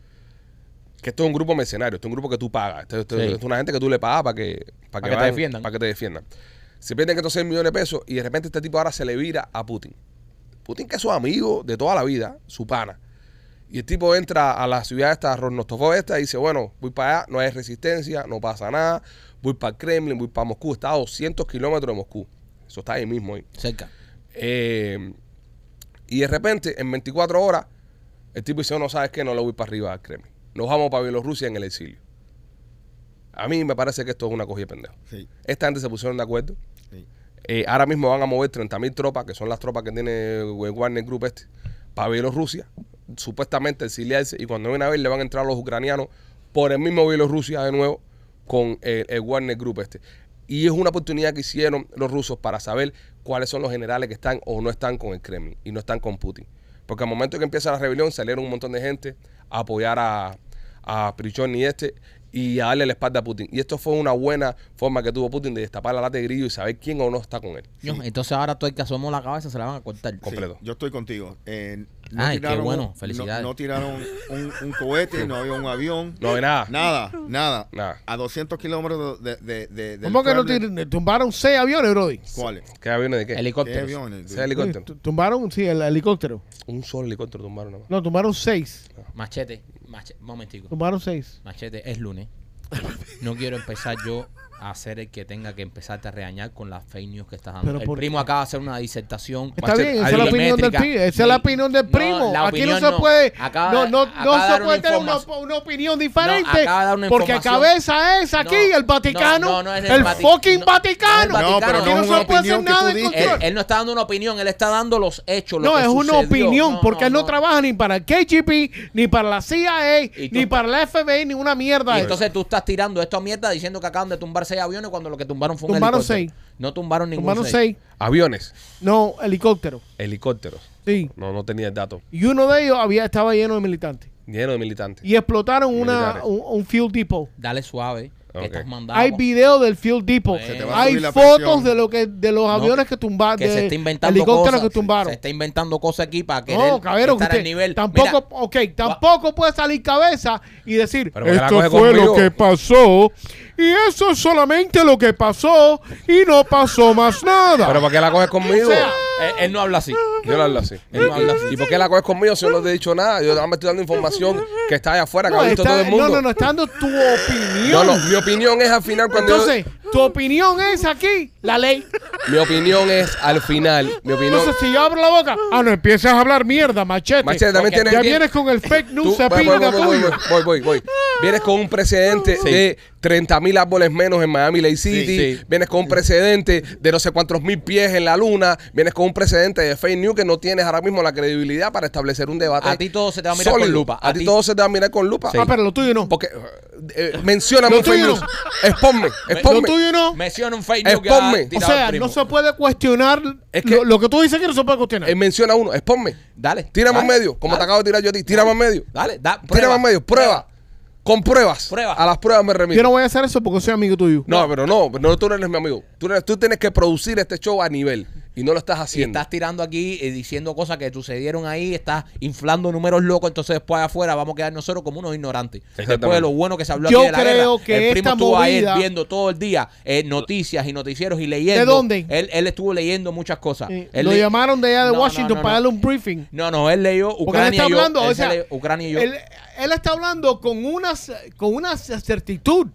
Que esto es un grupo mercenario, esto es un grupo que tú pagas. Esto, esto- Sí. esto es una gente que tú le pagas para que, para que te defiendan. Para que te defiendan. Se pierden estos 6 millones de pesos y de repente este tipo ahora se le vira a Putin. Putin que es su amigo de toda la vida, su pana. Y el tipo entra a la ciudad esta, Rostov esta, y dice, bueno, voy para allá, no hay resistencia, no pasa nada, voy para el Kremlin, voy para Moscú, está a 200 kilómetros de Moscú. Eso está ahí mismo. ahí. Cerca. Eh, y de repente, en 24 horas, el tipo dice, no, ¿sabes qué? No lo voy para arriba al Kremlin. Nos vamos para Bielorrusia en el exilio. A mí me parece que esto es una cogida de pendejo. Sí, Esta gente se pusieron de acuerdo. sí. Eh, ahora mismo van a mover 30.000 tropas, que son las tropas que tiene el Warner Group este, para Bielorrusia, supuestamente exiliarse, y cuando ven a ver le van a entrar los ucranianos por el mismo Bielorrusia de nuevo con el, el Warner Group este. Y es una oportunidad que hicieron los rusos para saber cuáles son los generales que están o no están con el Kremlin y no están con Putin. Porque al momento que empieza la rebelión salieron un montón de gente a apoyar a, a Prichón y este y a darle la espalda a Putin. Y esto fue una buena forma que tuvo Putin de destapar la lata de grillo y saber quién o no está con él. Yo, Entonces ahora todo el que asomó la cabeza se la van a cortar. Sí, Completo. yo estoy contigo. Eh, Ay, qué bueno. Felicidades. No, no tiraron un, un cohete, no había un avión. No hay nada. Nada, nada. Nada. A 200 kilómetros de, de, de, del ¿Cómo que no tir- tumbaron seis aviones, Brody? ¿Cuáles? ¿Qué aviones de qué? ¿Qué Helicópteros. aviones? Sí, tu- Tumbaron, sí, el helicóptero. Un solo helicóptero tumbaron nada más. No, tumbaron seis. Machete. Machete. Momentico. Tumbaron seis. Machete, es lunes. No quiero empezar yo a ser el que tenga que empezarte a regañar con las fake news que estás dando. Pero el ¿por primo qué? acaba de hacer una disertación. Está bien, esa es la opinión del primo. Esa es la opinión del No, primo. Aquí no se no. puede. Acaba no, de- no, acaba no se puede una tener una, una opinión diferente. acaba de dar una porque cabeza es aquí No, el Vaticano. no, no es el el Vati- fucking no, Vaticano. no No, pero. Aquí no no es se puede hacer nada en control. Él, él no está dando una opinión, él está dando los hechos. lo No, que es una opinión, No, porque él no no. trabaja ni para el KGB, ni para la CIA, ni para la FBI, ni una mierda. Entonces tú estás tirando esto a mierda diciendo que acaban de tumbar seis aviones cuando lo que tumbaron fue un Tumbaron helicóptero. seis. No tumbaron ningún Tumbaron seis. seis. Aviones, No, helicópteros. helicópteros. Sí. No, no tenía el dato. Y uno de ellos había, estaba lleno de militantes. Lleno de militantes. Y explotaron una, Militares. un, un fuel depot. Dale suave. que Ok. estás. Hay video del fuel depot. Se te va a Hay subir la fotos presión. de lo que de los aviones que tumbaron, que se está inventando helicópteros cosas. que tumbaron. Se está inventando cosas aquí para que No, cabrón, estar usted al nivel. tampoco, Mira, ok, tampoco puede salir cabeza y decir, Pero porque la esto coge fue conmigo". lo que pasó y eso es solamente lo que pasó y no pasó más nada. ¿Pero por qué la coges conmigo? O sea, él, él no habla así. Yo no hablo así. Él no habla así. ¿Y por qué la coges conmigo si yo no te he dicho nada? Yo me estoy dando información que está allá afuera, que no, ha visto está- todo el mundo. no, no, no, está dando tu opinión. No, no, mi opinión es al final cuando yo- Entonces, tu opinión es aquí, la ley. Mi opinión es al final. Mi opinión. Entonces, si yo abro la boca, ah, no empiezas a hablar mierda, machete. Machete, también Porque tienes ya que- vienes con el fake Tú- news se voy, voy, pinga voy, voy, tuyo. voy, voy, voy. Vienes con un precedente Sí. de 30 mil árboles menos en Miami Lake City. Sí, sí. Vienes con un precedente de no sé cuántos mil pies en la luna. Vienes con un precedente de fake news que no tienes ahora mismo la credibilidad para establecer un debate. A ti todo se te va a mirar con lupa. A, A ti todo se te va a mirar con lupa. Ah, pero lo tuyo no. Porque, eh, mencióname Lo un fake news. no. Exponme, Lo tuyo no. Menciona un fake news Exponme. O sea, no se puede cuestionar Es que- lo, lo que tú dices que no se puede cuestionar. Eh, menciona uno, exponme. Dale. Tírame dale, en medio, como te acabo de tirar yo a ti. Tírame en medio. Dale, da, Tírame en medio, prueba. Con pruebas. Prueba. A las pruebas me remito. Yo no voy a hacer eso porque soy amigo tuyo. No, pero no, no, tú no eres mi amigo. Tú, eres- tú tienes que producir este show a nivel y no lo estás Y haciendo. estás tirando aquí eh, diciendo cosas que sucedieron ahí, estás inflando números locos, entonces después afuera vamos a quedar nosotros como unos ignorantes. Después de lo bueno que se habló Yo aquí de la creo guerra, que el primo estuvo movida- viendo todo el día eh, noticias y noticieros y leyendo. ¿De dónde? Él, él estuvo leyendo muchas cosas. Él Lo le- llamaron de allá de No, no, Washington no, para darle un briefing. No, no, él leyó él Ucrania está y yo. hablando, él o se sea, leyó Ucrania y yo. él, él está hablando con una, con una certitud,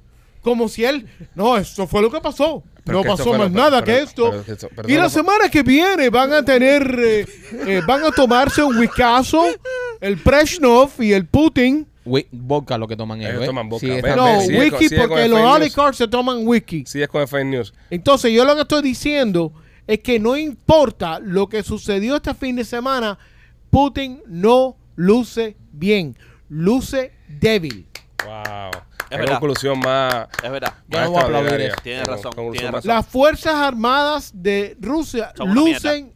como si él, no, esto fue lo que pasó. Pero no pasó más lo- nada pero- que esto. pero y la semana que viene van a tener, eh, eh, van a tomarse un whiskazo, el Preshnov y el Putin. Vodka lo que toman ellos. Ellos ¿eh? toman vodka, Sí, No, whisky porque los oligarchs se toman whisky. Sí, es con el fake news. Entonces, yo lo que estoy diciendo es que no importa lo que sucedió este fin de semana, Putin no luce bien, luce débil. Wow. Es verdad. conclusión más. Es verdad. Yo no voy a aplaudir eso. Tiene Qué razón, tiene razón. Las Fuerzas Armadas de Rusia Son una lucen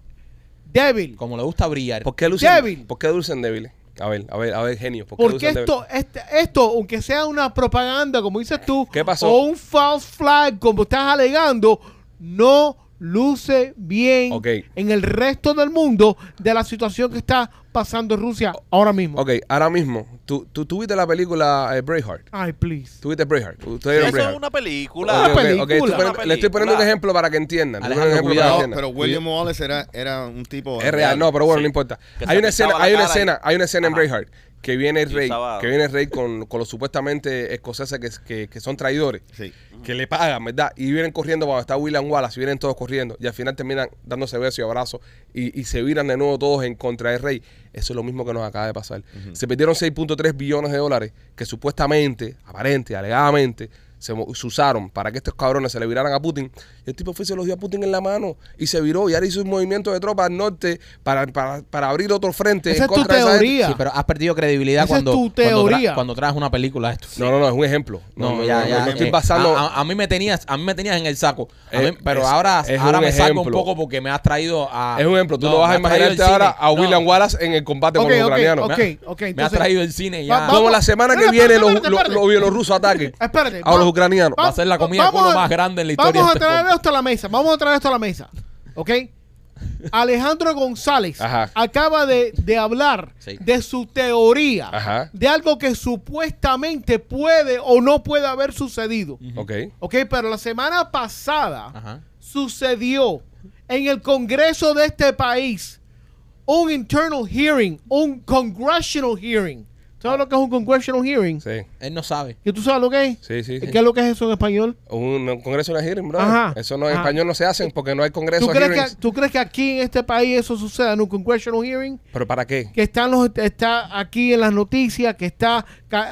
débil. Como le gusta brillar. ¿Por qué lucen, Débil. ¿Por qué lucen débiles? A ver, a ver, a ver, genio. ¿Por qué Porque esto, este- esto, aunque sea una propaganda, como dices tú, ¿Qué pasó? o un false flag, como estás alegando, no luce bien en el resto del mundo de la situación que está pasando Rusia ahora mismo. Ok, ahora mismo, tú, tú, tú viste la película eh, Braveheart. Ay, please. ¿Tú viste Braveheart? ¿Ustedes es una película. Una Ok, ok, ok, película. Una le estoy poniendo un ejemplo para que entiendan. Alejandro, poniendo un ejemplo para que cuidado, entiendan. pero William Wallace era, era un tipo Es real, no, pero bueno, Sí. no importa. Hay una escena, hay una cara y- escena, hay una escena en. Braveheart que viene el rey, que viene el rey con, con los supuestamente escoceses que, que, que son traidores, Sí. que le pagan, ¿verdad? Y vienen corriendo cuando está William Wallace, y vienen todos corriendo, y al final terminan dándose besos y abrazos, y, y se viran de nuevo todos en contra del rey. Eso es lo mismo que nos acaba de pasar. Se perdieron 6.3 billones de dólares que supuestamente, aparente, alegadamente, se, mo- se usaron para que estos cabrones se le viraran a Putin. El tipo fue y se los dio a Putin en la mano y se viró y ahora hizo un movimiento de tropas al norte para, para, para abrir otro frente. Esa en es tu contra de esa gente. teoría. Sí, pero has perdido credibilidad Esa es cuando, tu cuando, tra- cuando traes una película de esto. No, no, no, es un ejemplo. No, No, ya, no, ya. no estoy eh, basando. a, a- a mí me tenías, a mí me tenías en el saco. A Eh, pero es- ahora, es ahora me saco un poco porque me has traído a. es un ejemplo. Tú no, vas a imaginarte ahora a No. William Wallace en el combate con los ucranianos. ok, Me- ok, me has traído el cine ya. vamos- Como la semana que viene los, bielorrusos ataquen a los ucranianos. Va a ser la comida de culo más grande en la historia Vamos de a este traer. Esto a la mesa. Vamos a traer esto a la mesa. ¿Ok? Alejandro González Ajá. acaba de, de hablar Sí. de su teoría Ajá. de algo que supuestamente puede o no puede haber sucedido. Ok. ¿Ok? Pero la semana pasada Ajá. sucedió en el Congreso de este país un internal hearing, un congressional hearing. ¿Sabes lo que es un congressional hearing? Sí, Él no sabe. ¿Y tú sabes lo que es? sí, sí. sí. ¿Qué es lo que es eso en español? Un, un congreso de hearing, bro. Ajá. Eso no en Ajá. español no se hacen porque no hay congreso ¿Tú de crees, hearings. que, ¿Tú crees que aquí en este país eso suceda en un congressional hearing? ¿Pero para qué? Que están los, está aquí en las noticias, que está,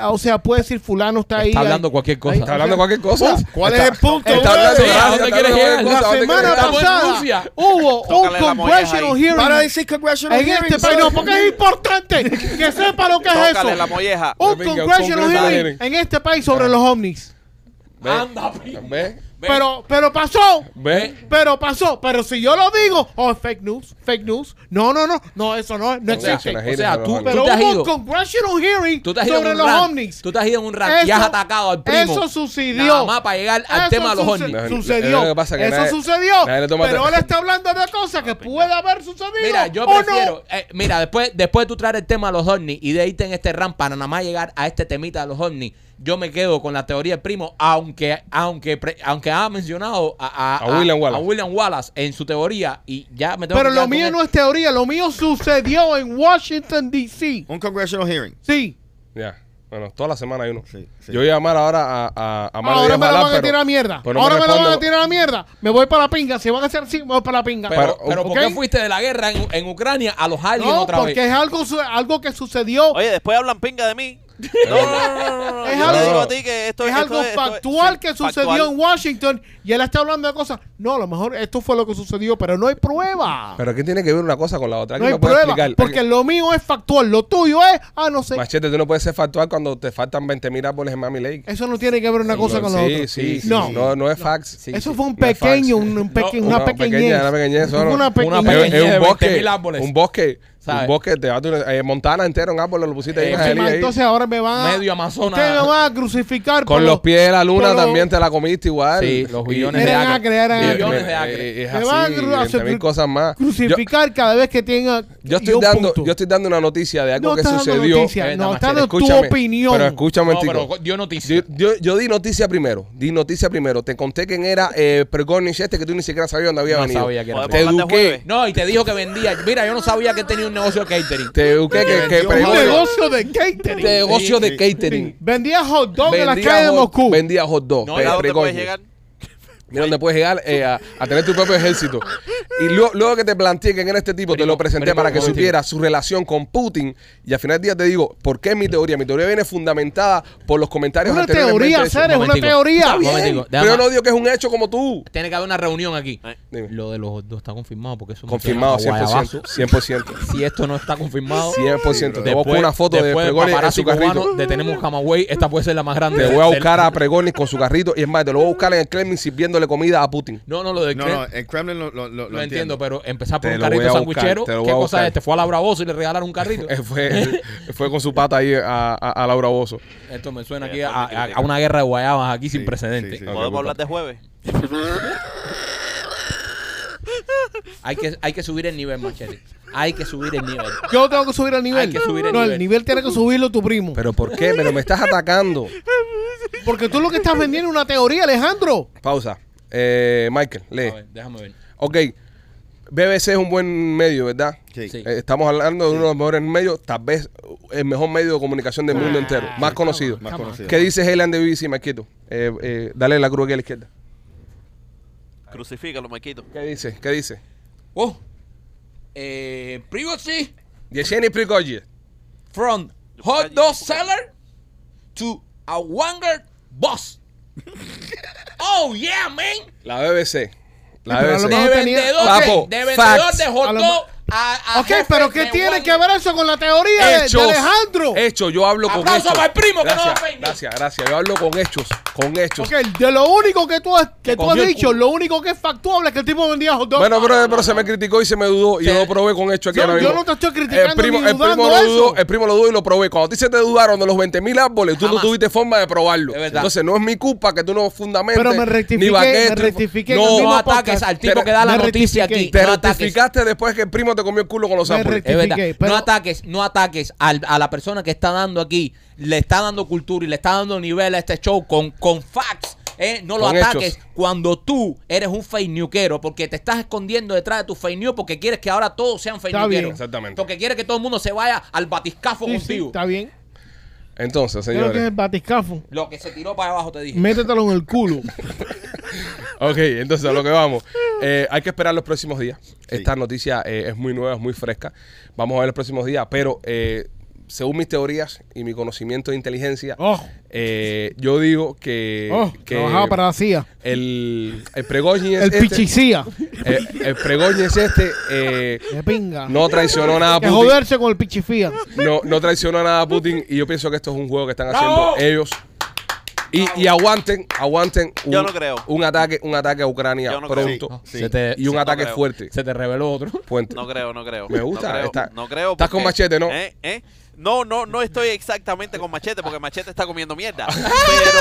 o sea, puede decir fulano está ahí. Está hablando ahí. cualquier cosa. Ahí, ¿Está o hablando sea, cualquier cosa? ¿Cuál Está- es el punto? Está hablando Sí, ¿a dónde quieres llegar? La cosa, ¿a dónde semana en pasada hubo un congressional hearing Para decir congressional en este hearings, país. No, porque es importante que sepa lo que es Tócale eso. la molleja. Un congressional hearing hearing. en este país sobre los ovnis. Anda. Ve. Pero, pero pasó. ¿Ves? Pero pasó. Pero si yo lo digo, oh, fake news, fake news. No, no, no. No, eso no, no O sea, existe. O sea, tú, Pero tú te has ido. un congressional hearing Tú te has ido sobre los ovnis. Tú te has ido en un rant y has atacado al primo. Eso sucedió. Nada más para llegar al Eso tema de los ovnis. No, Sucedió. Eso nadie- sucedió. nadie pero él está hablando de cosas que puede haber sucedido. Mira, yo o no. prefiero, eh, mira, después, después de tú traer el tema de los ovnis y de irte en este rant para nada más llegar a este temita de los ovnis, yo me quedo con la teoría del primo, aunque, aunque, pre- aunque ha mencionado a, A William Wallace. a William Wallace en su teoría y ya me tengo Pero que lo mío no es teoría, lo mío sucedió en Washington, D.C. Un congressional hearing. Sí. Ya. Bueno, toda la semana hay uno. Sí, sí. Yo voy a llamar ahora a, a, a Mario Ahora Díaz me la Balán, van a tirar a mierda. pero no Ahora me la van a tirar a mierda. Me voy para la pinga. Si van a hacer así, me voy para la pinga. Pero, Pero- pero ¿por qué fuiste de la guerra en, en Ucrania a los aliens no, otra porque vez? es algo, algo que sucedió. Oye, después hablan pinga de mí. No, no, no, no, no, no. Es algo- te digo a ti que esto es esto algo factual que sucedió factual. en Washington y él está hablando de cosas. No, a lo mejor esto fue lo que sucedió, pero no hay prueba. Pero ¿qué tiene que ver una cosa con la otra? no ¿Alguien hay prueba. explicar? Porque lo mío es factual, lo tuyo es, ah, no sé. Machete, tú no puedes ser factual cuando te faltan 20 mil árboles en Mami Lake. Eso no tiene que ver una cosa con la sí, otra. Sí, sí, No. no. No, es fax. Sí, Eso fue un pequeño, un, un peque- No, una una pequeñez. pequeña, una pequeñez, una Una pequeñez. Es, pequeñez es de un bosque. 20.000 árboles. Un bosque. ¿Sabes? Un bosque. Te va tu- eh, Montana entero en árboles lo pusiste ahí. Eh, en Encima, Jalí, ahí. entonces ahora me van a... Medio Amazonas. Ustedes me van a crucificar Con por los pies de la luna los- también te la comiste igual. Sí, los billones de acre, acre. Billones de eh, acres. eh, Es Me van a así, cru- hacer 20.000 cru- cosas más. Yo, Crucificar cada vez que tenga... yo estoy dando, punto. yo estoy dando una noticia de algo no que estás dando sucedió. noticia, Eh, no, más, dando tu Escúchame, opinión. Pero escúchame, No, tico. pero dio noticia. Yo, yo, yo di noticia primero, di noticia primero. Te conté quién era eh, este que tú ni siquiera sabías dónde había No venido. sabía que era. Te eduqué. No, y te dijo que vendía. Mira, yo no sabía que tenía un negocio de catering. te que, que un negocio de catering. de negocio de Sí. catering. Vendía hot dog en la calle de Moscú. Vendía hot dog. No, Mira dónde Pregonish. puedes llegar. Eh, a, a tener tu propio ejército. Y luego, luego que te planteé quién era este tipo, te Primo, lo presenté primo, para que supieras su relación con Putin. Y al final del día te digo, ¿por qué es mi teoría? Mi teoría viene fundamentada por los comentarios Una teoría, hechos. Ceres, una teoría. Está bien. Momentico, Pero yo no digo que es un hecho como tú. Tiene que haber una reunión aquí. Dime. Lo de los dos está confirmado porque eso Confirmado, menciona a 100%. Guayabazo. 100%. Si esto no está confirmado, 100%. Te voy a poner una foto de Pregoni en su carrito. cubano, detenemos Camagüey, esta puede ser la más grande. Te voy a buscar a Pregoni con su carrito. Y es más, te lo voy a buscar en el Kremlin sirviéndole comida a Putin. No, no, lo del No, Krem- no, el Kremlin lo, lo, lo, lo entiendo, pero empezar por Te un lo carrito a sandwichero, buscar, lo ¿qué voy a cosa buscar. es? ¿Te fue a Laura Bozo y le regalaron un carrito? Eh, fue, fue con su pata ahí a, a, a Laura Bozo. Esto me suena aquí a, una guerra de guayabas aquí sin Sí, precedentes. sí, sí. Ok, Podemos hablar de jueves. Hay, que, hay que subir el nivel, machete. Hay que subir el nivel. Yo tengo que subir el nivel. Hay que subir el no, nivel. el nivel tiene que subirlo tu primo. ¿Pero por qué? Pero me estás atacando. Porque tú lo que estás vendiendo es una teoría, Alejandro. Pausa. Eh, Michael, lee. A ver, déjame ver. Ok. BBC es un buen medio, ¿verdad? Sí. Sí. Eh, estamos hablando de uno de los mejores medios, tal vez el mejor medio de comunicación del mundo Ah, entero, más conocido. Más conocido. ¿Qué dice Heyland de BBC, Marquito? Eh, eh, dale la cruz aquí a la izquierda. Crucifícalo, Maquito. ¿Qué dice? ¿Qué dice? Oh. Eh, privacy Yesheni Prigozhin. from hot dog seller to a wanger boss. oh, yeah, man. La BBC. La Pero a lo BBC. mejor De tenía- vendedor, Papo, de, de vendedor facts. de hot A lo dog a, a Ok, jefe pero ¿qué de tiene que ver eso con la teoría de- de, Hechos. Alejandro? Hechos, yo hablo con Aplauso hechos. para el primo que no gracias, ofende. Gracias, gracias. Yo hablo con hechos, con hechos. Ok, de lo único que tú has, que tú has dicho, lo único que es factuable es que el tipo vendía hot dogs. Bueno, pero, pero se me criticó y se me dudó y yo lo probé con hechos aquí Yo- ahora yo mismo. no te estoy criticando el primo, ni el primo lo eso. dudó, el primo lo dudó y lo probé. Cuando a ti se te dudaron de los 20 mil árboles, tú no Jamás. tuviste forma de probarlo. Es verdad. Entonces no es mi culpa que tú no fundamentes. Pero me rectifiqué, ni vaquees me rectifiqué No, No ataques al tipo que da la noticia aquí. te no ataques. rectificaste después que el primo te comió el culo con los árboles. Es verdad. No ataques, no ataques al- a la persona que está dando aquí, le está dando cultura y le está dando nivel a este show con, con facts. eh, no lo ataques hechos. cuando tú eres un fake newquero porque te estás escondiendo detrás de tu fake news porque quieres que ahora todos sean fake newqueros. Exactamente. Porque quieres que todo el mundo se vaya al batiscafo Sí, sí, contigo. está bien. Entonces, Creo que es señores. el batiscafo. Lo que se tiró para abajo te dije. Métetelo en el culo. Ok, entonces a lo que vamos. Eh, hay que esperar los próximos días. Esta noticia eh, es muy nueva, es muy fresca. Vamos a ver los próximos días, pero eh, según mis teorías y mi conocimiento de inteligencia, Oh, eh, yo digo que, oh, que trabajaba para la CIA. el, el es El este, pichicía. eh, el Prigozhin es este, eh, pinga. no traicionó nada a que Putin. joderse con el pichifía. No, no traicionó nada a Putin y yo pienso que esto es un juego que están haciendo ¡Bravo! ellos. Y, y aguanten, aguanten un, Yo no creo. un ataque, un ataque a Ucrania creo. pronto Sí. Se te, y un ataque fuerte. se te reveló otro. Puente. No creo, no creo. Me gusta, No creo, está- no creo estás con machete, ¿no? ¿Eh? ¿Eh? No, no, no estoy exactamente con machete porque machete está comiendo mierda. Pero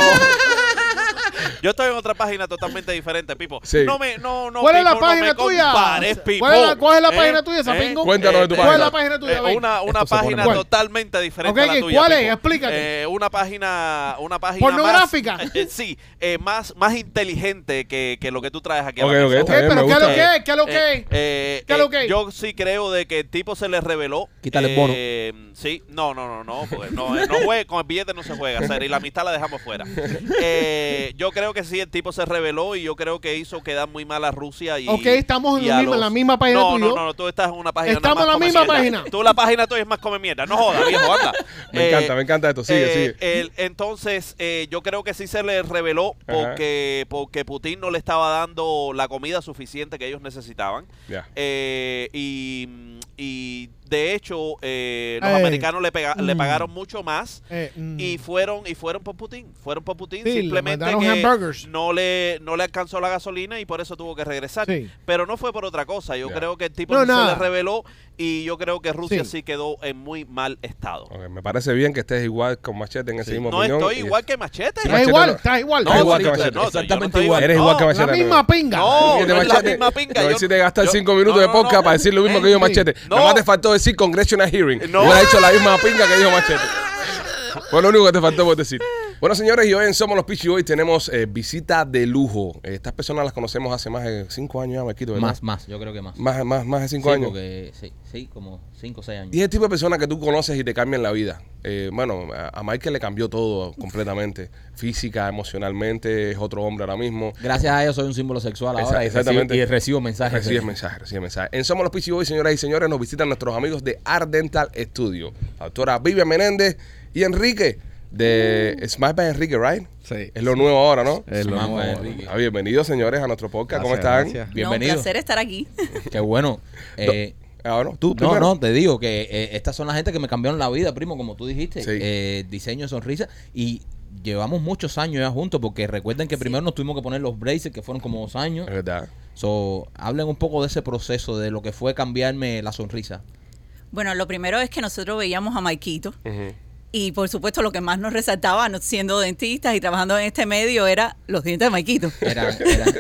yo estoy en otra página totalmente diferente, Pipo. Sí. No me, no, no. ¿Cuál es la Pipo, no página me tuya? compares, Pipo. ¿Cuál es la- cuál es la ¿Eh? página tuya, ¿Eh? Sapingo? Cuéntanos de tu Eh, ¿Cuál es página. la página tuya? Eh, una una Esto se pone página totalmente diferente Ok, a la tuya. ¿cuál es? Pipo. Explícate. Eh, una página, una página ¿Pornográfica? más- eh, sí, eh, más, más inteligente que, que lo que tú traes aquí. Ok, la ok, mesa. está Ok, bien, pero me ¿qué es lo gusta. que es? ¿Qué es lo que Eh, es? eh, ¿Qué es eh, lo que es? Yo sí creo de que el tipo se le reveló. Quítale el bono. Eh, sí, no, no, no, no, porque no, eh, con el billete no se juega, y la amistad la dejamos fuera. Eh, yo creo que sí, el tipo se reveló y yo creo que hizo quedar muy mal a Rusia. Y, Ok, estamos en y la misma- en la misma página no, tú y no, yo. no, no, tú estás en una página Estamos en la misma mierda. página. Tú la página tuya es más come mierda, no jodas, viejo, anda. Me Eh, encanta, me encanta esto. Sigue, eh, sigue. el- entonces, eh, yo creo que sí se le reveló porque, porque Putin no le estaba dando la comida suficiente que ellos necesitaban. Ya. Eh, y, y de hecho, eh, los Eh, americanos le, pega- le mm. pagaron mucho más. Eh, mm. Y fueron y fueron por Putin, fueron por Putin Sí, le simplemente que hamburgers. no le no le alcanzó la gasolina y por eso tuvo que regresar. Sí. Pero no fue por otra cosa. Yo Ya. creo que el tipo No, sí se le reveló y yo creo que Rusia Sí. sí, quedó en muy mal estado. Ok, me parece bien que estés igual con Machete en esa misma No opinión. estoy y- igual que Machete. Sí, Estás Machete igual, no- estás igual. No, igual que yo Machete. no, yo Exactamente estoy igual. Eres No, igual que La Machete. misma pinga. No, no es la misma pinga. No yo- hiciste gastar yo- cinco minutos no, de no, podcast no. para decir lo mismo que sí. Machete. No. Nada más te faltó decir Congressional Hearing. No. Hubiera hecho la misma pinga que dijo Machete. Fue lo único que te faltó por decir. Bueno, señores, y hoy en Somos los Pichi hoy tenemos eh, visita de lujo. Estas personas las conocemos hace más de cinco años ya, Marquito, ¿verdad? Más, más, yo creo que más. Más, más, más de cinco Sí, años. porque- sí, sí, como 5 o 6 años. Y es el tipo de persona que tú conoces y te cambian la vida. Eh, bueno, a, Michael le cambió todo completamente. Física, emocionalmente, es otro hombre ahora mismo. Gracias a ellos soy un símbolo sexual ahora Exactamente. recibo, y recibo mensajes. Recibe mensajes, recibe mensajes. En Somos los Pichi Boys, señoras y señores, nos visitan nuestros amigos de Art Dental Studio. La doctora Vivian Menéndez y Enrique de Smile by Enrique, ¿right? Sí. Es lo nuevo ahora, ¿no? Es lo nuevo. by Enrique. Ah, bienvenidos, señores, a nuestro podcast. ¿Cómo están? gracias. Bienvenido. No, un placer estar aquí. Qué bueno. Eh, Ah, bueno, tú no, primero. no, te digo que eh, estas son la gente que me cambiaron la vida, primo, como tú dijiste. Sí. Eh, diseño, sonrisa. Y llevamos muchos años ya juntos porque recuerden que primero nos tuvimos que poner los braces, que fueron como dos años. Es verdad. So, hablen un poco de ese proceso, de lo que fue cambiarme la sonrisa. Bueno, lo primero es que nosotros veíamos a Maikito Ujú. Y por supuesto lo que más nos resaltaba, siendo dentistas y trabajando en este medio, era los dientes de Maikito. Eran, eran-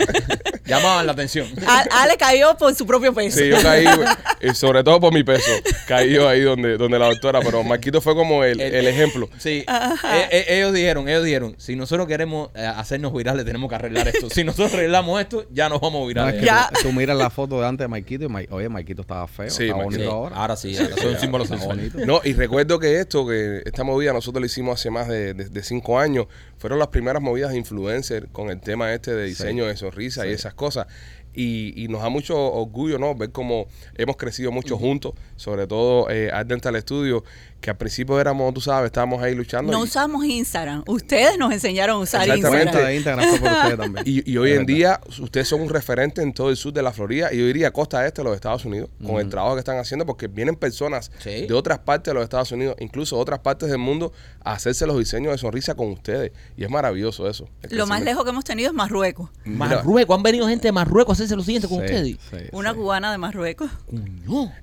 llamaban la atención. A- Ale cayó por su propio peso. Sí, yo caí, y sobre todo por mi peso. Caí yo ahí donde, donde la doctora, pero Marquito fue como el, El- el ejemplo. Sí, Eh, eh, ellos dijeron, ellos dijeron, si nosotros queremos eh, hacernos virales, tenemos que arreglar esto. Si nosotros arreglamos esto, ya nos vamos No, es virales. que Ya. Tú, tú miras la foto de antes de Maikito y oye, Maikito estaba feo, Sí, estaba bonito Sí, ahora. ahora sí, ahora soy un símbolo sexual. bonito. No, y recuerdo que esto, que esta movida nosotros lo hicimos hace más de, de- de cinco años, fueron las primeras movidas de influencer con el tema este de diseño de sonrisa y esas cosas. Y, y nos da mucho orgullo, ¿no? Ver cómo hemos crecido mucho juntos, sobre todo eh, Art Dental Studio, que al principio éramos, tú sabes, estábamos ahí luchando. No y- usamos Instagram. Ustedes nos enseñaron a usar Exactamente. Instagram. de Instagram fue por ustedes también. Y, y hoy Es en verdad. día ustedes son un referente en todo el sur de la Florida y yo diría costa este de los Estados Unidos con el trabajo que están haciendo porque vienen personas Sí. de otras partes de los Estados Unidos, incluso otras partes del mundo, a hacerse los diseños de sonrisa con ustedes. Y es maravilloso eso. Lo más lejos que hemos tenido es Marruecos. Mira, Marruecos, han venido gente de Marruecos a hacerse lo siguiente con Sí, ustedes. sí, Una sí. cubana de Marruecos.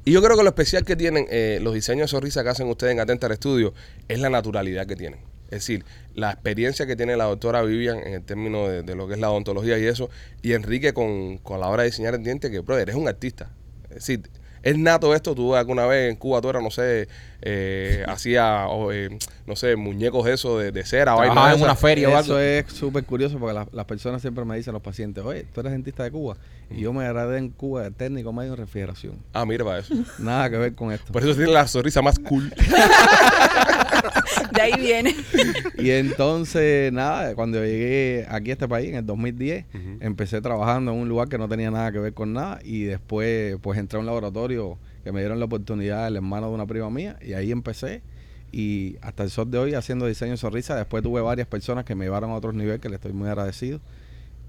Y yo creo que lo especial que tienen eh, los diseños de sonrisa que hacen ustedes en Atentar Studio es la naturalidad que tienen. Es decir, la experiencia que tiene la doctora Vivian en el término de, de lo que es la odontología y eso, y Enrique con, con la hora de diseñar el diente, que, brother, eres un artista. Es decir, es nato esto, tú alguna vez en Cuba tú eras, no sé, eh, hacía, o, eh, no sé, muñecos eso de, de cera Trabajaba en esa. una feria o algo. Eso es súper curioso porque la- las personas siempre me dicen, los pacientes, oye, tú eres dentista de Cuba. Y yo me gradué en Cuba de técnico medio en refrigeración. Ah, mira para eso. Nada que ver con esto. Por eso tiene la sonrisa más cool. De ahí viene. Y entonces, nada, cuando llegué aquí a este país en el 2010, empecé trabajando en un lugar que no tenía nada que ver con nada y después pues entré a un laboratorio que me dieron la oportunidad el hermano de una prima mía y ahí empecé y hasta el sol de hoy haciendo diseño de sonrisa. Después tuve varias personas que me llevaron a otros niveles que le estoy muy agradecido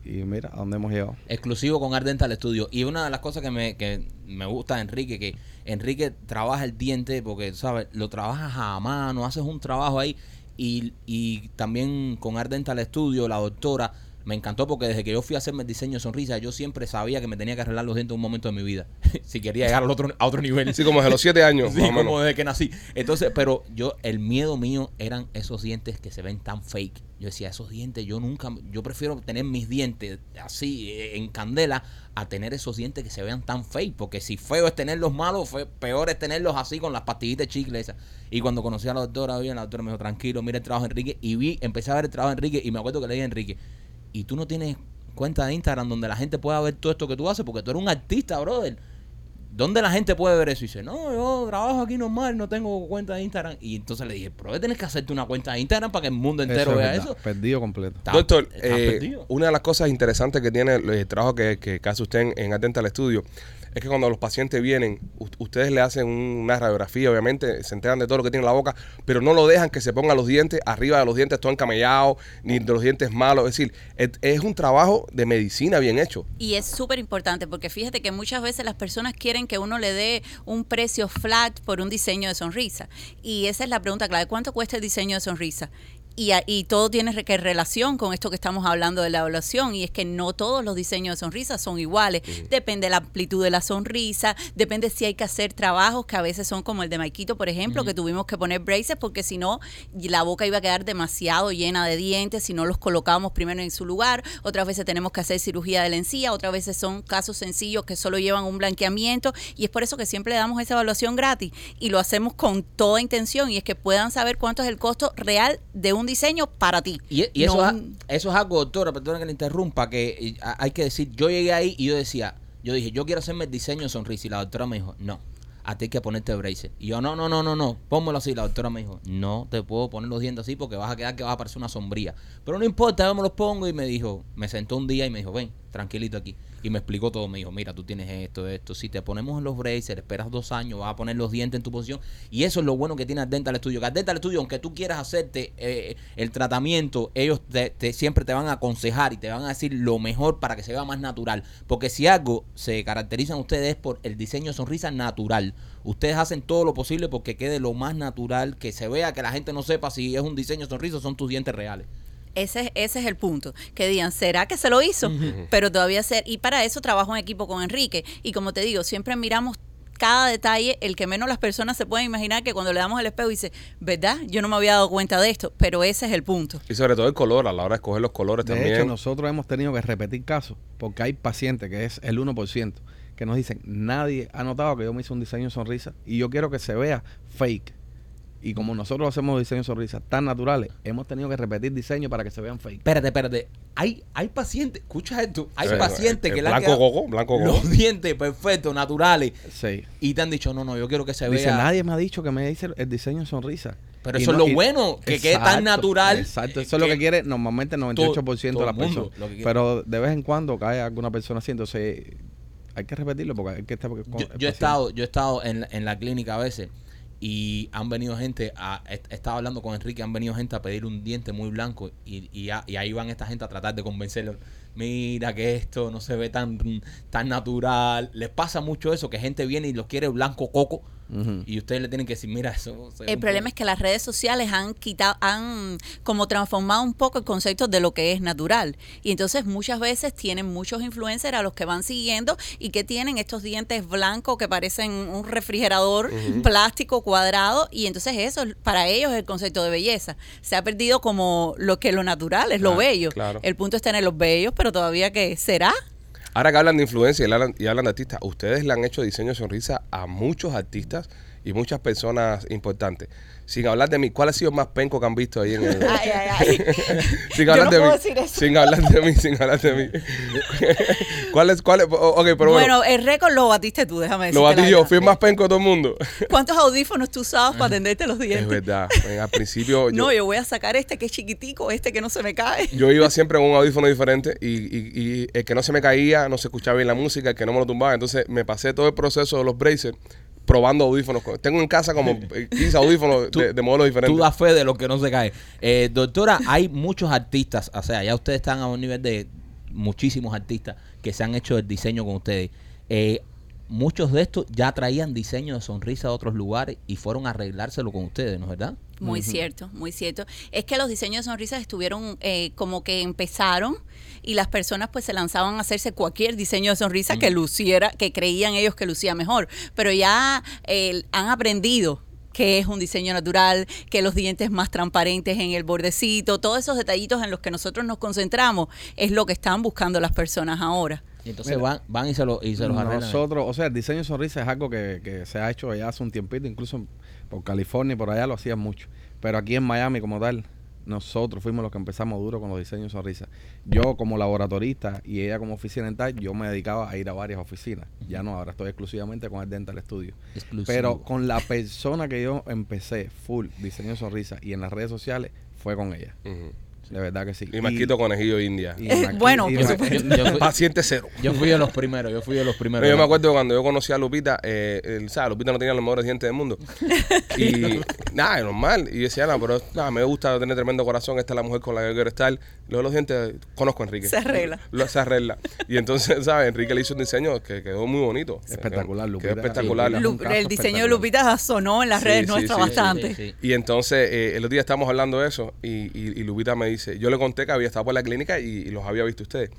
y mira a dónde hemos llegado. exclusivo con Art Dental Studio. Y una de las cosas que me, que me gusta de Enrique, que Enrique trabaja el diente, porque, ¿sabes? Lo trabajas a mano, haces un trabajo ahí Y, y también con Art Dental Studio, la doctora, me encantó porque desde que yo fui a hacerme el diseño de sonrisa, yo siempre sabía que me tenía que arreglar los dientes en un momento de mi vida. si quería llegar al otro, a otro nivel. Sí, como desde los siete años, Sí, más o menos. como desde que nací. Entonces, pero yo, el miedo mío eran esos dientes que se ven tan fake. Yo decía, esos dientes, yo nunca, yo prefiero tener mis dientes así, eh, en candela, a tener esos dientes que se vean tan fake. Porque si feo es tenerlos malos, fue, peor es tenerlos así con las pastillitas de chicle esas. Y cuando conocí a la doctora, bien, la doctora me dijo, tranquilo, mira el trabajo de Enrique. Y vi, empecé a ver el trabajo de Enrique y me acuerdo que le dije a Enrique, y tú no tienes cuenta de Instagram donde la gente pueda ver todo esto que tú haces, porque tú eres un artista, brother. ¿Dónde la gente puede ver eso? Y dice, no, yo trabajo aquí normal, no tengo cuenta de Instagram. Y entonces le dije, pero tienes que hacerte una cuenta de Instagram para que el mundo entero Eso es vea verdad, eso. Perdido completo. Está- Doctor, está eh, perdido. una de las cosas interesantes que tiene el, el trabajo que, que, que hace usted en, en Atenta Studio es que cuando los pacientes vienen, ustedes le hacen un- una radiografía, obviamente, se enteran de todo lo que tiene en la boca, pero no lo dejan que se pongan los dientes arriba de los dientes todo encamellado, ni de los dientes malos. Es decir, es, es un trabajo de medicina bien hecho. Y es súper importante porque fíjate que muchas veces las personas quieren que uno le dé un precio flat por un diseño de sonrisa. Y esa es la pregunta clave. ¿Cuánto cuesta el diseño de sonrisa? Y, y todo tiene que relación con esto que estamos hablando de la evaluación y es que no todos los diseños de sonrisa son iguales. Depende de la amplitud de la sonrisa, depende si hay que hacer trabajos que a veces son como el de Maikito, por ejemplo, que tuvimos que poner braces porque si no la boca iba a quedar demasiado llena de dientes si no los colocábamos primero en su lugar. Otras veces tenemos que hacer cirugía de la encía, otras veces son casos sencillos que solo llevan un blanqueamiento y es por eso que siempre le damos esa evaluación gratis y lo hacemos con toda intención y es que puedan saber cuánto es el costo real de un diseño para ti. Y, y eso, No es, un- eso es algo, doctora, perdona que le interrumpa, que eh, hay que decir, yo llegué ahí y yo decía, yo dije, yo quiero hacerme el diseño de sonrisa. Y la doctora me dijo, no, a ti hay que ponerte braces. Y yo, no, no, no, no, no, pónmelo así. La doctora me dijo, no te puedo poner los dientes así porque vas a quedar que vas a parecer una sombría. Pero no importa, yo me los pongo. Y me dijo, me sentó un día y me dijo, ven, tranquilito aquí. Y me explicó todo. Me dijo, mira, tú tienes esto, esto. Si te ponemos en los braces, esperas dos años, vas a poner los dientes en tu posición. Y eso es lo bueno que tiene Dental Studio. Que Dental Studio, aunque tú quieras hacerte eh, el tratamiento, ellos te, siempre te van a aconsejar y te van a decir lo mejor para que se vea más natural. Porque si algo se caracterizan ustedes es por el diseño de sonrisa natural. Ustedes hacen todo lo posible porque quede lo más natural, que se vea, que la gente no sepa si es un diseño de sonrisa o son tus dientes reales. Ese, es- ese es el punto. Que digan, ¿será que se lo hizo? Pero todavía ser. Y para eso trabajo en equipo con Enrique. Y como te digo, siempre miramos cada detalle, el que menos las personas se pueden imaginar que cuando le damos el espejo dice, ¿verdad? Yo no me había dado cuenta de esto. Pero ese es el punto. Y sobre todo el color, a la hora de escoger los colores De también. hecho, nosotros hemos tenido que repetir casos porque hay pacientes, que es el 1%, que nos dicen, nadie ha notado que yo me hice un diseño de sonrisa y yo quiero que se vea fake. Y como nosotros hacemos diseños de sonrisa tan naturales, hemos tenido que repetir diseños para que se vean fake. Espérate, espérate. Hay, hay pacientes, escucha esto, hay pacientes eh, que le han blanco quedado coco, blanco coco. los dientes perfectos, naturales, Sí. y te han dicho, no, no, yo quiero que se Dice, vea. nadie me ha dicho que me hice el- el diseño de sonrisa. Pero Y eso no- es lo y- bueno, que quede tan natural. Exacto, eso es lo que- que quiere normalmente el 98% todo de el las personas. que. Pero de vez en cuando cae alguna persona así, entonces hay que repetirlo porque hay que estar... con el yo, yo he estado, yo he estado en, la- en la clínica a veces y han venido gente, a, estado hablando con Enrique, han venido gente a pedir un diente muy blanco y, y ahí van esta gente a tratar de convencerlo. Mira que esto no se ve tan, tan natural. Les pasa mucho eso, que gente viene y los quiere blanco coco Y ustedes le tienen que decir, mira, eso... El problema poco- es que las redes sociales han quitado, han como transformado un poco el concepto de lo que es natural. Y entonces muchas veces tienen muchos influencers a los que van siguiendo y que tienen estos dientes blancos que parecen un refrigerador plástico cuadrado. Y entonces eso, para ellos es el concepto de belleza. Se ha perdido como lo que lo natural es lo bello. claro. El punto es tener los bellos, pero todavía que será. Ahora que hablan de influencia y hablan, y hablan de artistas, ustedes le han hecho diseño de sonrisa a muchos artistas y muchas personas importantes. Sin hablar de mí, ¿cuál ha sido el más penco que han visto ahí en el... Ay, ay, ay. sin Yo hablar no de puedo mí. decir eso. Sin hablar de mí, sin hablar de mí. ¿Cuál es, cuál es? Ok, pero bueno. Bueno, el récord lo batiste tú, déjame decirte. lo batí yo, fui el más penco de todo el mundo. ¿Cuántos audífonos tú usabas para atenderte los dientes? es verdad. Al principio yo, no, yo voy a sacar este que es chiquitico, este que no se me cae. yo iba siempre con un audífono diferente y, y- y el que no se me caía, no se escuchaba bien la música, el que no me lo tumbaba. Entonces me pasé todo el proceso de los braces probando audífonos. Tengo en casa como eh, 15 audífonos Tú- de, de modelos diferentes. Tú das fe de lo que no se cae. Eh, doctora, hay muchos artistas, o sea, ya ustedes están a un nivel de muchísimos artistas que se han hecho el diseño con ustedes. Eh, muchos de estos ya traían diseño de sonrisa de otros lugares y fueron a arreglárselo con ustedes, ¿no es verdad? Muy cierto, muy cierto. Es que los diseños de sonrisas estuvieron eh, como que empezaron y las personas pues se lanzaban a hacerse cualquier diseño de sonrisa que luciera, que creían ellos que lucía mejor. Pero ya eh, han aprendido que es un diseño natural, que los dientes más transparentes en el bordecito, todos esos detallitos en los que nosotros nos concentramos es lo que están buscando las personas ahora. Y entonces van, van y se, lo, y se los arreglan. Nosotros, o sea, el diseño de sonrisa es algo que, que se ha hecho ya hace un tiempito, incluso por California y por allá lo hacían mucho. Pero aquí en Miami como tal, nosotros fuimos los que empezamos duro con los diseños de sonrisa. Yo como laboratorista y ella como oficina dental, yo me dedicaba a ir a varias oficinas. Ya no, ahora estoy exclusivamente con el Dental Studio. Exclusivo. Pero con la persona que yo empecé full diseño de sonrisa y en las redes sociales fue con ella. De verdad que sí. Y Marquito Conejillo India. y Eh, bueno, y. Yo fui, Paciente cero. yo fui de los primeros, yo fui de los primeros. No, yo me acuerdo cuando yo conocí a Lupita, eh, el, ¿sabes? Lupita no tenía los mejores dientes del mundo. Y nada, es normal. Y yo decía, no, pero nada, me gusta tener tremendo corazón. Esta es la mujer con la que yo quiero estar. Luego los dientes, conozco a Enrique. Se arregla. Lo, se arregla. Y entonces, ¿sabes? Enrique le hizo un diseño que quedó muy bonito. Espectacular, Quedó Lupita. espectacular. Sí, Lu- un caso el diseño de espectacular. Lupita sonó en las Sí, redes sí, nuestras bastante. Sí, sí. Y entonces, eh, el otro día estábamos hablando de eso y, y, y Lupita me dice, yo le conté que había estado por la clínica y, y los había visto ustedes.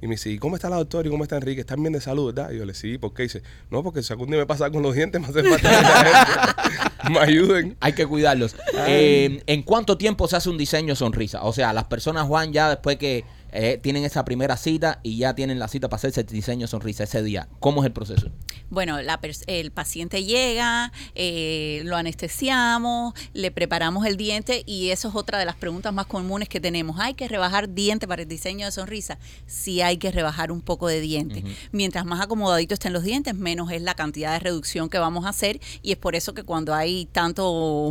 Y me dice, ¿y cómo está la doctora y cómo está Enrique? ¿Están bien de salud, verdad? Y yo le sí, ¿por qué? dice, no, porque si algún día me pasa con los dientes, me hace falta que la gente me ayuden. Hay que cuidarlos. Eh, ¿En cuánto tiempo se hace un diseño sonrisa? O sea, las personas van ya después que eh, tienen esa primera cita y ya tienen la cita para hacerse el diseño de sonrisa ese día. ¿Cómo es el proceso? Bueno, la el paciente llega, eh, lo anestesiamos, le preparamos el diente y eso es otra de las preguntas más comunes que tenemos. ¿Hay que rebajar diente para el diseño de sonrisa? Sí hay que rebajar un poco de diente. Mientras más acomodaditos estén los dientes, menos es la cantidad de reducción que vamos a hacer y es por eso que cuando hay tantos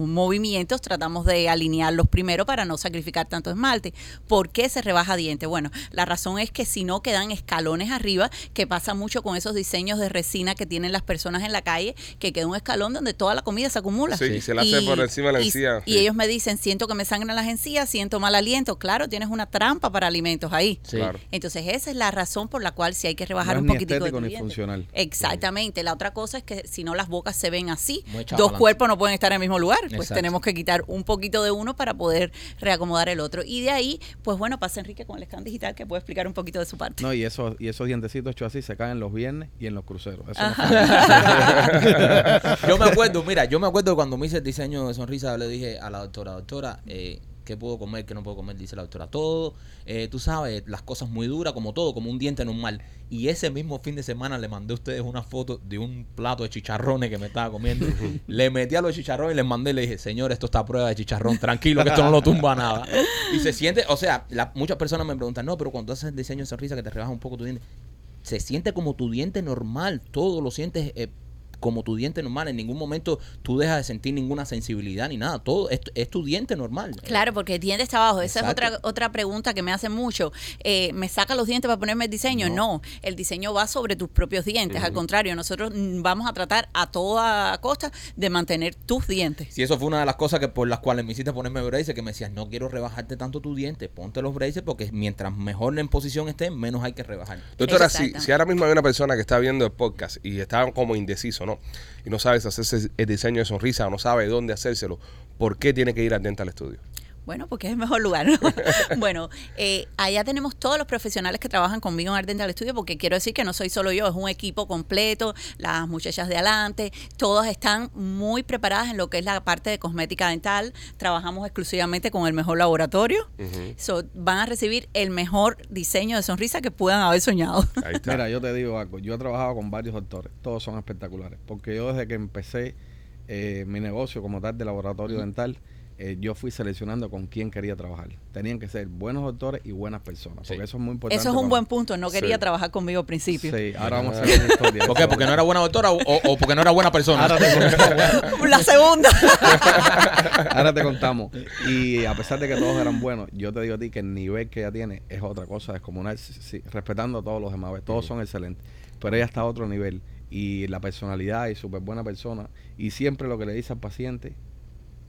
movimientos tratamos de alinearlos primero para no sacrificar tanto esmalte. ¿Por qué se rebaja diente? Bueno, la razón es que si no quedan escalones arriba, que pasa mucho con esos diseños de resina que tienen las personas en la calle, que queda un escalón donde toda la comida se acumula. Sí, y se la hace por encima de la encía, Y, sí. ellos me dicen, siento que me sangran las encías, siento mal aliento. Claro, tienes una trampa para alimentos ahí. Sí. Claro. Entonces esa es la razón por la cual sí hay que rebajar No un ni poquitico de ni funcional. Exactamente. La otra cosa es que si no las bocas se ven así, dos cuerpos no pueden estar en el mismo lugar. Pues Exacto. tenemos que quitar un poquito de uno para poder reacomodar el otro. Y de ahí, pues bueno, pasa Enrique con el scan digital que puede explicar un poquito de su parte. No, y esos, y esos dientecitos hechos así se caen los viernes y en los cruceros. Eso no yo me acuerdo, mira, yo me acuerdo cuando me hice el diseño de sonrisa, le dije a la doctora, doctora, eh, ¿qué puedo comer, qué no puedo comer? Dice la doctora, todo, eh, tú sabes, las cosas muy duras, como todo, como un diente normal. Y ese mismo fin de semana le mandé a ustedes una foto de un plato de chicharrones que me estaba comiendo. le metí a los chicharrones y les mandé y le dije, señor, esto está a prueba de chicharrón, tranquilo, que esto no lo tumba nada. Y se siente, o sea, la- muchas personas me preguntan, no, pero cuando haces el diseño de sonrisa que te rebaja un poco tu diente, se siente como tu diente normal, todo lo sientes eh, como tu diente normal, en ningún momento tú dejas de sentir ninguna sensibilidad ni nada, todo es, es tu diente normal. Claro, porque el diente está abajo. Esa Exacto. es otra otra pregunta que me hacen mucho. Eh, ¿Me saca los dientes para ponerme el diseño? No. el diseño va sobre tus propios dientes. Al contrario, nosotros vamos a tratar a toda costa de mantener tus dientes. Si eso fue una de las cosas que por las cuales me hiciste ponerme braces, que me decías, no quiero rebajarte tanto tu diente, ponte los braces porque mientras mejor en posición estén, menos hay que rebajar. Doctora, si, si ahora mismo hay una persona que está viendo el podcast y está como indeciso, ¿no? Y no sabe si hacerse el diseño de sonrisa o no sabe dónde hacérselo, ¿por qué tiene que ir al Dental Studio? Bueno, porque es el mejor lugar, ¿no? bueno, eh, allá tenemos todos los profesionales que trabajan conmigo en Art Dental Studio, porque quiero decir que no soy solo yo, es un equipo completo, las muchachas de adelante, todas están muy preparadas en lo que es la parte de cosmética dental, trabajamos exclusivamente con el mejor laboratorio, So, van a recibir el mejor diseño de sonrisa que puedan haber soñado. Ahí está. Mira, yo te digo algo. Yo he trabajado con varios doctores. Todos son espectaculares. Porque yo desde que empecé eh, mi negocio como tal de laboratorio dental, eh, yo fui seleccionando con quién quería trabajar. Tenían que ser buenos doctores y buenas personas. Porque eso es muy importante. Eso es un buen punto, no quería Sí. trabajar conmigo al principio. Sí, ahora vamos a hacer una historia. ¿Por qué? ¿Porque no era buena doctora o, porque no era buena persona? Ahora te contamos. La segunda. Ahora te contamos. Y a pesar de que todos eran buenos, yo te digo a ti que el nivel que ella tiene es otra cosa descomunal, sí, sí, respetando a todos los demás. Todos son excelentes. Pero ella está a otro nivel. Y la personalidad y súper buena persona. Y siempre lo que le dice al paciente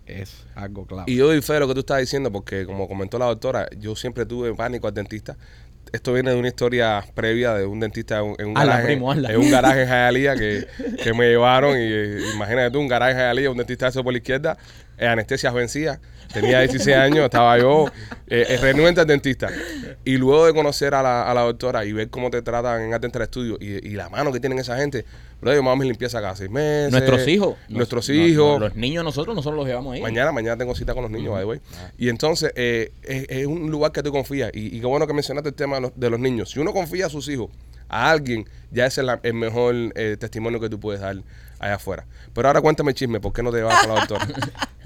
es algo clave. Y yo de lo que tú estás diciendo porque, como comentó la doctora, yo siempre tuve pánico al dentista. esto viene de una historia previa de un dentista en un, Hazla, garaje, primo, en un garaje en Hialeah que, que me llevaron y eh, imagínate tú, un garaje en Hialeah, un dentista eso por la izquierda, eh, anestesias vencidas, tenía 16 años, estaba yo eh, eh, renuente al dentista. Y luego de conocer a la, a la doctora y ver cómo te tratan en Art Dental Studio y, y la mano que tienen esa gente, bro, yo me hago mis limpiezas cada seis meses. Nuestros hijos. Nuestros Nos- hijos. los niños nosotros, nosotros los llevamos ahí. Mañana, mañana tengo cita con los niños, by the way. Y entonces, eh, es, es un lugar que tú confías. Y, y qué bueno que mencionaste el tema de los, de los niños. Si uno confía a sus hijos, a alguien, ya ese es la- el mejor eh, testimonio que tú puedes dar allá afuera. Pero ahora cuéntame el chisme, ¿por qué no te vas con la doctora?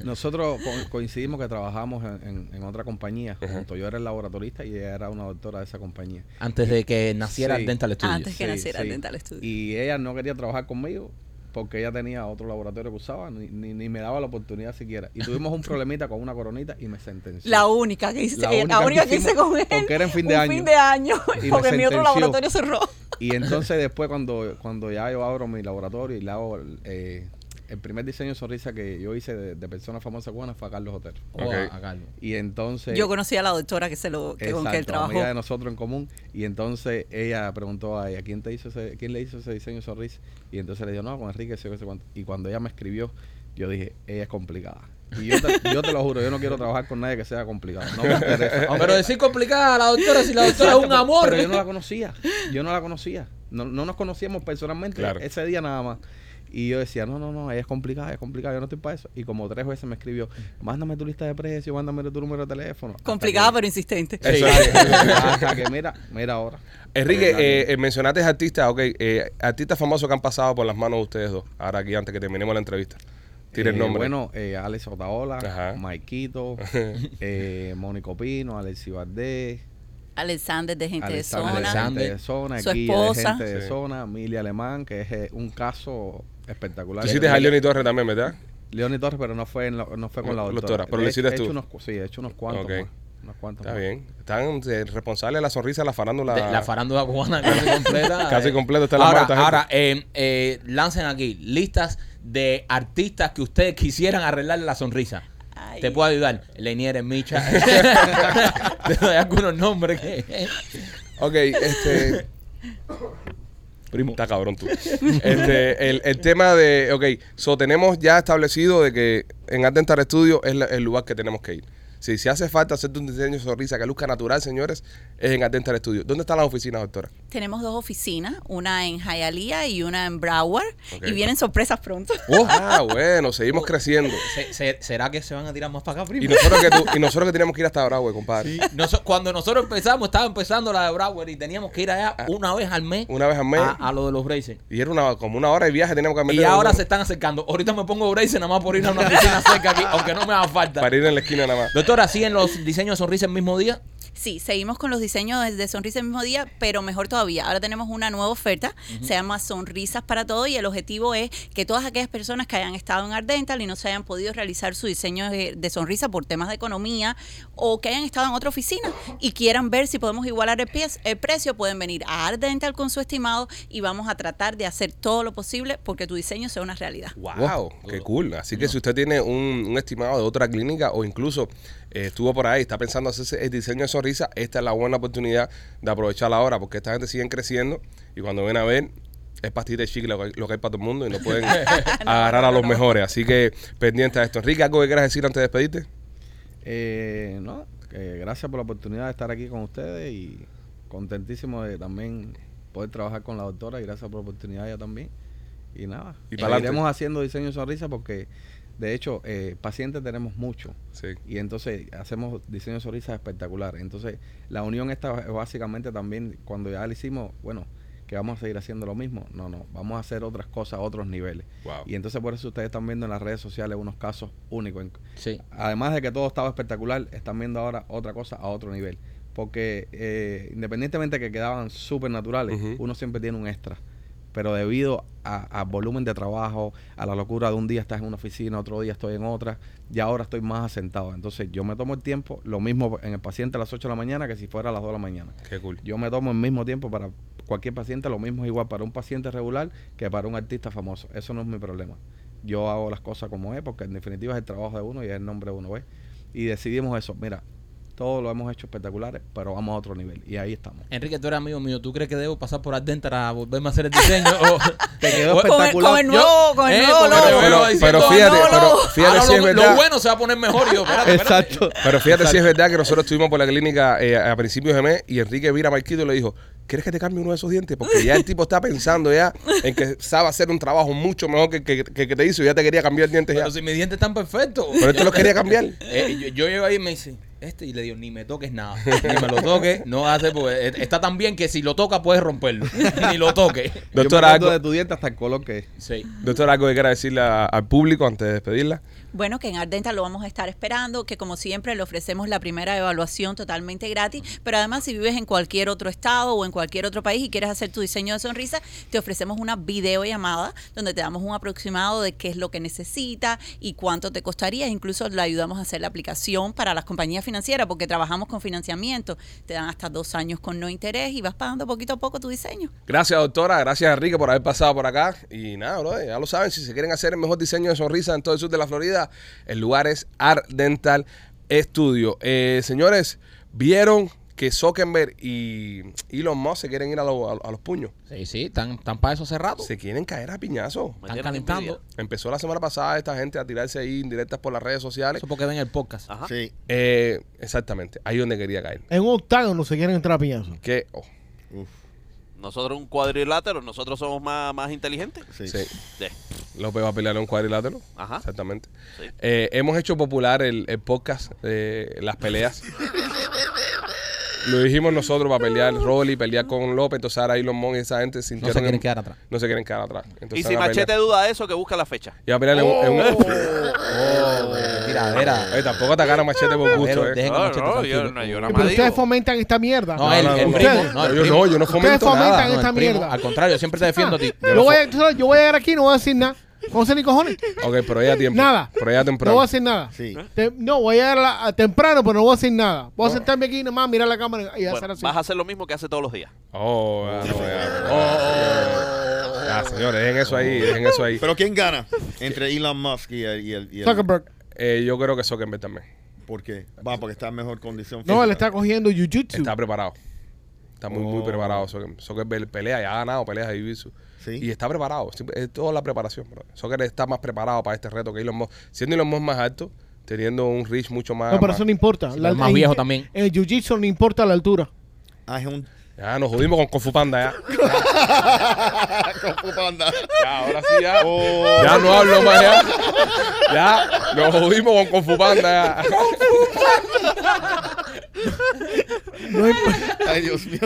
Nosotros co- coincidimos que trabajamos en, en- en otra compañía. junto. Yo era el laboratorista y ella era una doctora de esa compañía. Antes de que naciera Sí. el Dental Studio. Antes que Sí, naciera sí. el Dental Studio. Y ella no quería trabajar conmigo porque ella tenía otro laboratorio que usaba, ni, ni, ni me daba la oportunidad siquiera. Y tuvimos un problemita con una coronita y me sentenció. La única que hice, La la única que que hice con él. porque era en fin de un año. fin de año. Y porque mi otro laboratorio cerró. Y entonces después cuando, cuando ya yo abro mi laboratorio y le hago eh, el primer diseño de sonrisa que yo hice de, de persona famosa cubana fue a Carlos Otero. Oh, Ok. a- a Carlos. Y entonces... Yo conocí a la doctora que se lo que con que él trabajó. amiga de nosotros en común. Y entonces ella preguntó a ella, ¿quién, te hizo ese, ¿quién le hizo ese diseño de sonrisa? Y entonces le dijo, no, con Enrique, sé, sé cuánto. Y cuando ella me escribió, yo dije, ella es complicada. Y yo te, yo te lo juro, yo no quiero trabajar con nadie que sea complicado. No me interesa. Aunque- Pero decir complicada a la doctora si la doctora es un amor. Pero yo no la conocía. Yo no la conocía. No, no nos conocíamos personalmente Claro. ese día nada más. Y yo decía, no, no, no, ella es complicada, es complicada, yo no estoy para eso. Y como tres veces me escribió, mándame tu lista de precios, mándame tu número de teléfono. Complicada pero insistente. Eso Sí, es. hasta que mira, mira ahora. Enrique, eh, eh, mencionaste artistas, ok, eh, artistas famosos que han pasado por las manos de ustedes dos. Ahora aquí, antes que terminemos la entrevista. Tire el Eh, nombre. Bueno, eh, Alex Otaola, Ajá. Maikito, eh, Mónico Pino, Alexi Valdés, Alexander de gente Alexander de zona. gente de zona, Su Guille esposa. de gente de zona, Emilia Alemán, que es eh, un caso espectacular. Tú hiciste a Leoni Torres también, ¿verdad? Leoni Torres, pero no fue, en la- no fue con la doctora. doctora, pero lo hiciste he tú. unos sí, he hecho unos cuantos. Más, unos cuantos Está más. bien. Están eh, responsables de la sonrisa de la farándula. De la farándula cubana casi completa. Casi eh. completa está en la ahora, mano ahora eh, eh, lancen aquí listas de artistas que ustedes quisieran arreglarle la sonrisa. Ay. Te puedo ayudar. Lenier Micha. Te doy algunos nombres que. Ok, este. Primo. Está cabrón tú. Este, el, el tema de. Ok, so tenemos ya establecido de que en Art Dental Studio es la- el lugar que tenemos que ir. Si, si hace falta hacerte un diseño de sonrisa que luzca natural, señores, es en Art Dental Studio. ¿Dónde están las oficinas, doctora? Tenemos dos oficinas, una en Hialeah y una en Broward. Y vienen sorpresas pronto. Ah, bueno, seguimos creciendo. Se- se- ¿Será que se van a tirar más para acá, primo? Y nosotros que, tú- y nosotros que teníamos que ir hasta Broward, compadre. Noso- cuando nosotros empezamos, estaba empezando la de Broward y teníamos que ir allá una vez al mes Ah. Una vez al mes. a, a lo de los braces. Y era una, como una hora de viaje, teníamos que Y meter ahora se están acercando. Ahorita me pongo braces nada más por ir a una oficina cerca aquí, aunque no me haga falta. para ir en la esquina nada más. Doctora, ¿siguen los diseños de sonrisa el mismo día? Sí, seguimos con los diseños de, sonrisa el mismo día, pero mejor todavía. Ahora tenemos una nueva oferta, se llama Sonrisas para Todo y el objetivo es que todas aquellas personas que hayan estado en Ardental y no se hayan podido realizar su diseño de, de sonrisa por temas de economía o que hayan estado en otra oficina y quieran ver si podemos igualar el, pie- el precio, pueden venir a Ardental con su estimado y vamos a tratar de hacer todo lo posible porque tu diseño sea una realidad. Wow, qué cool. Así que si usted tiene un, un estimado de otra clínica o incluso eh, estuvo por ahí, está pensando hacerse el diseño de sonrisa, esta es la buena oportunidad de aprovecharla ahora porque esta gente sigue creciendo y cuando ven a ver es pastita de chicle lo que, hay- lo que hay para todo el mundo y no pueden agarrar a los mejores. Así que pendiente de esto. Enrique, ¿algo que quieras decir antes de despedirte? Eh, no, gracias por la oportunidad de estar aquí con ustedes y contentísimo de también poder trabajar con la doctora y gracias por la oportunidad ella también. Y nada, Y pa'lante. iremos haciendo diseño de sonrisa porque de hecho eh, pacientes tenemos muchos Sí. y entonces hacemos diseño de sonrisa espectacular. Entonces la unión esta es básicamente también cuando ya le hicimos, bueno, que vamos a seguir haciendo lo mismo. No, no, vamos a hacer otras cosas a otros niveles. Wow. Y entonces por eso ustedes están viendo en las redes sociales unos casos únicos. En- Sí. Además de que todo estaba espectacular, están viendo ahora otra cosa a otro nivel. Porque eh, independientemente de que quedaban súper naturales, uno siempre tiene un extra. Pero debido a- al volumen de trabajo, a la locura de un día estás en una oficina, otro día estoy en otra, y ahora estoy más asentado. Entonces yo me tomo el tiempo, lo mismo en el paciente a las 8 de la mañana que si fuera a las 2 de la mañana. Qué cool. Yo me tomo el mismo tiempo para cualquier paciente, lo mismo es igual para un paciente regular que para un artista famoso. Eso no es mi problema. Yo hago las cosas como es, porque en definitiva es el trabajo de uno y es el nombre de uno, ¿ves? Y decidimos eso. Mira, todo lo hemos hecho espectaculares, pero vamos a otro nivel. Y ahí estamos. Enrique, tú eres amigo mío. ¿Tú crees que debo pasar por Ardental a volverme a hacer el diseño? O- Te quedó o- Con el, espectacular. con el nuevo, con el eh, nuevo logo. Pero, diciendo, pero fíjate, pero fíjate Ahora si es lo, lo verdad. bueno se va a poner mejor. Yo, espérate, espérate. Exacto. Pero fíjate si es verdad que nosotros estuvimos por la clínica eh, a principios de mes y Enrique vira a Marquito y le dijo, ¿quieres que te cambie uno de esos dientes? Porque ya el tipo está pensando ya en que sabe hacer un trabajo mucho mejor que que, que, que te hizo y ya te quería cambiar dientes ya. Pero si mis dientes están perfectos. Pero te los quería cambiar. Eh, yo, yo llego ahí y me dice, este, y le digo, ni me toques nada. Ni me lo toques, no hace, porque eh, está tan bien que si lo toca puedes romperlo. ni lo toques. Acuerdo algo, de tu diente hasta el color que es. Sí. doctora, algo que quiera decirle a- al público antes de despedirla. Bueno, que en Ardenta lo vamos a estar esperando, que como siempre le ofrecemos la primera evaluación totalmente gratis, pero además si vives en cualquier otro estado o en cualquier otro país y quieres hacer tu diseño de sonrisa, te ofrecemos una videollamada donde te damos un aproximado de qué es lo que necesita y cuánto te costaría. Incluso le ayudamos a hacer la aplicación para las compañías financieras porque trabajamos con financiamiento. Te dan hasta dos años con no interés y vas pagando poquito a poco tu diseño. Gracias, doctora. Gracias, Enrique, por haber pasado por acá. Y nada, ya lo saben. Si se quieren hacer el mejor diseño de sonrisa en todo el sur de la Florida, el lugar es Art Dental Studio. Eh, señores, ¿vieron que Zuckerberg y Elon Musk se quieren ir a, lo- a- a los puños? Sí, sí, están, están para eso hace rato. Se quieren caer a piñazo. Me Están calentando. Empezó la semana pasada esta gente a tirarse ahí indirectas por las redes sociales. Eso porque ven el podcast. Ajá. Sí. Eh, exactamente, ahí donde quería caer. En un octágono se quieren entrar a piñazo. Que, oh, Nosotros un cuadrilátero, nosotros somos más, más inteligentes. Sí. sí, Sí. López va a pelear en un cuadrilátero. Ajá. Exactamente. Sí. Eh, hemos hecho popular el, el podcast de las peleas. Lo dijimos nosotros para pelear Rolly, pelear con López. Entonces ahora Elon Musk y esa gente No sintieron se quieren en- quedar atrás. No se quieren quedar atrás. Entonces Y si van a Machete duda de eso, que busca la fecha. Y va a pelear en un... en un- Oh, tiradera. Eh, tampoco atacar a Machete por gusto, Pero eh. dejen a No, Machete no, tranquilo. yo no- yo no Pero ustedes digo. fomentan esta mierda. No, él, no, el no, primo. ustedes- No, el yo primo. no, yo no Ustedes fomento fomentan nada. No, esta el primo. mierda. Al contrario, siempre te defiendo a ti. Yo voy, a, yo voy a llegar aquí y no voy a decir nada. No sé ni cojones. Ok, pero ya a tiempo. Nada. Pero ya No temprano. voy a decir nada. Sí. Te- no, voy a llegar a la- a temprano, pero no voy a decir nada. Voy a sentarme aquí nomás, mirar la cámara y hacer Bueno, así. vas a hacer lo mismo que hace todos los días. Oh, ya, no, ya, ya. Ya, señores, dejen eso ahí, dejen eso ahí. Pero ¿quién gana entre Elon Musk y el... Y el, y el- Zuckerberg. Eh, yo creo que Zuckerberg también. ¿Por qué? Va, porque está en mejor condición No, él está cogiendo jiu-jitsu. Está preparado. Está muy, muy Oh. preparado. Zuckerberg. Zuckerberg pelea y ha ganado peleas de jiu-jitsu. Sí. Y está preparado. Es toda la preparación. bro. Zuckerberg está más preparado para este reto que Elon Musk. Siendo Elon Musk más alto, teniendo un reach mucho más... No, pero más- eso no importa. es más en- viejo también. En el jiu-jitsu no importa la altura. Ah, es un... Ya, nos jodimos con Kung Fu Panda ya. Kung Fu Panda. Ya, ahora sí ya. Oh. Ya no hablo más ya. Ya, nos jodimos con Kung Fu Panda ya. No, imp- Ay, Dios mío.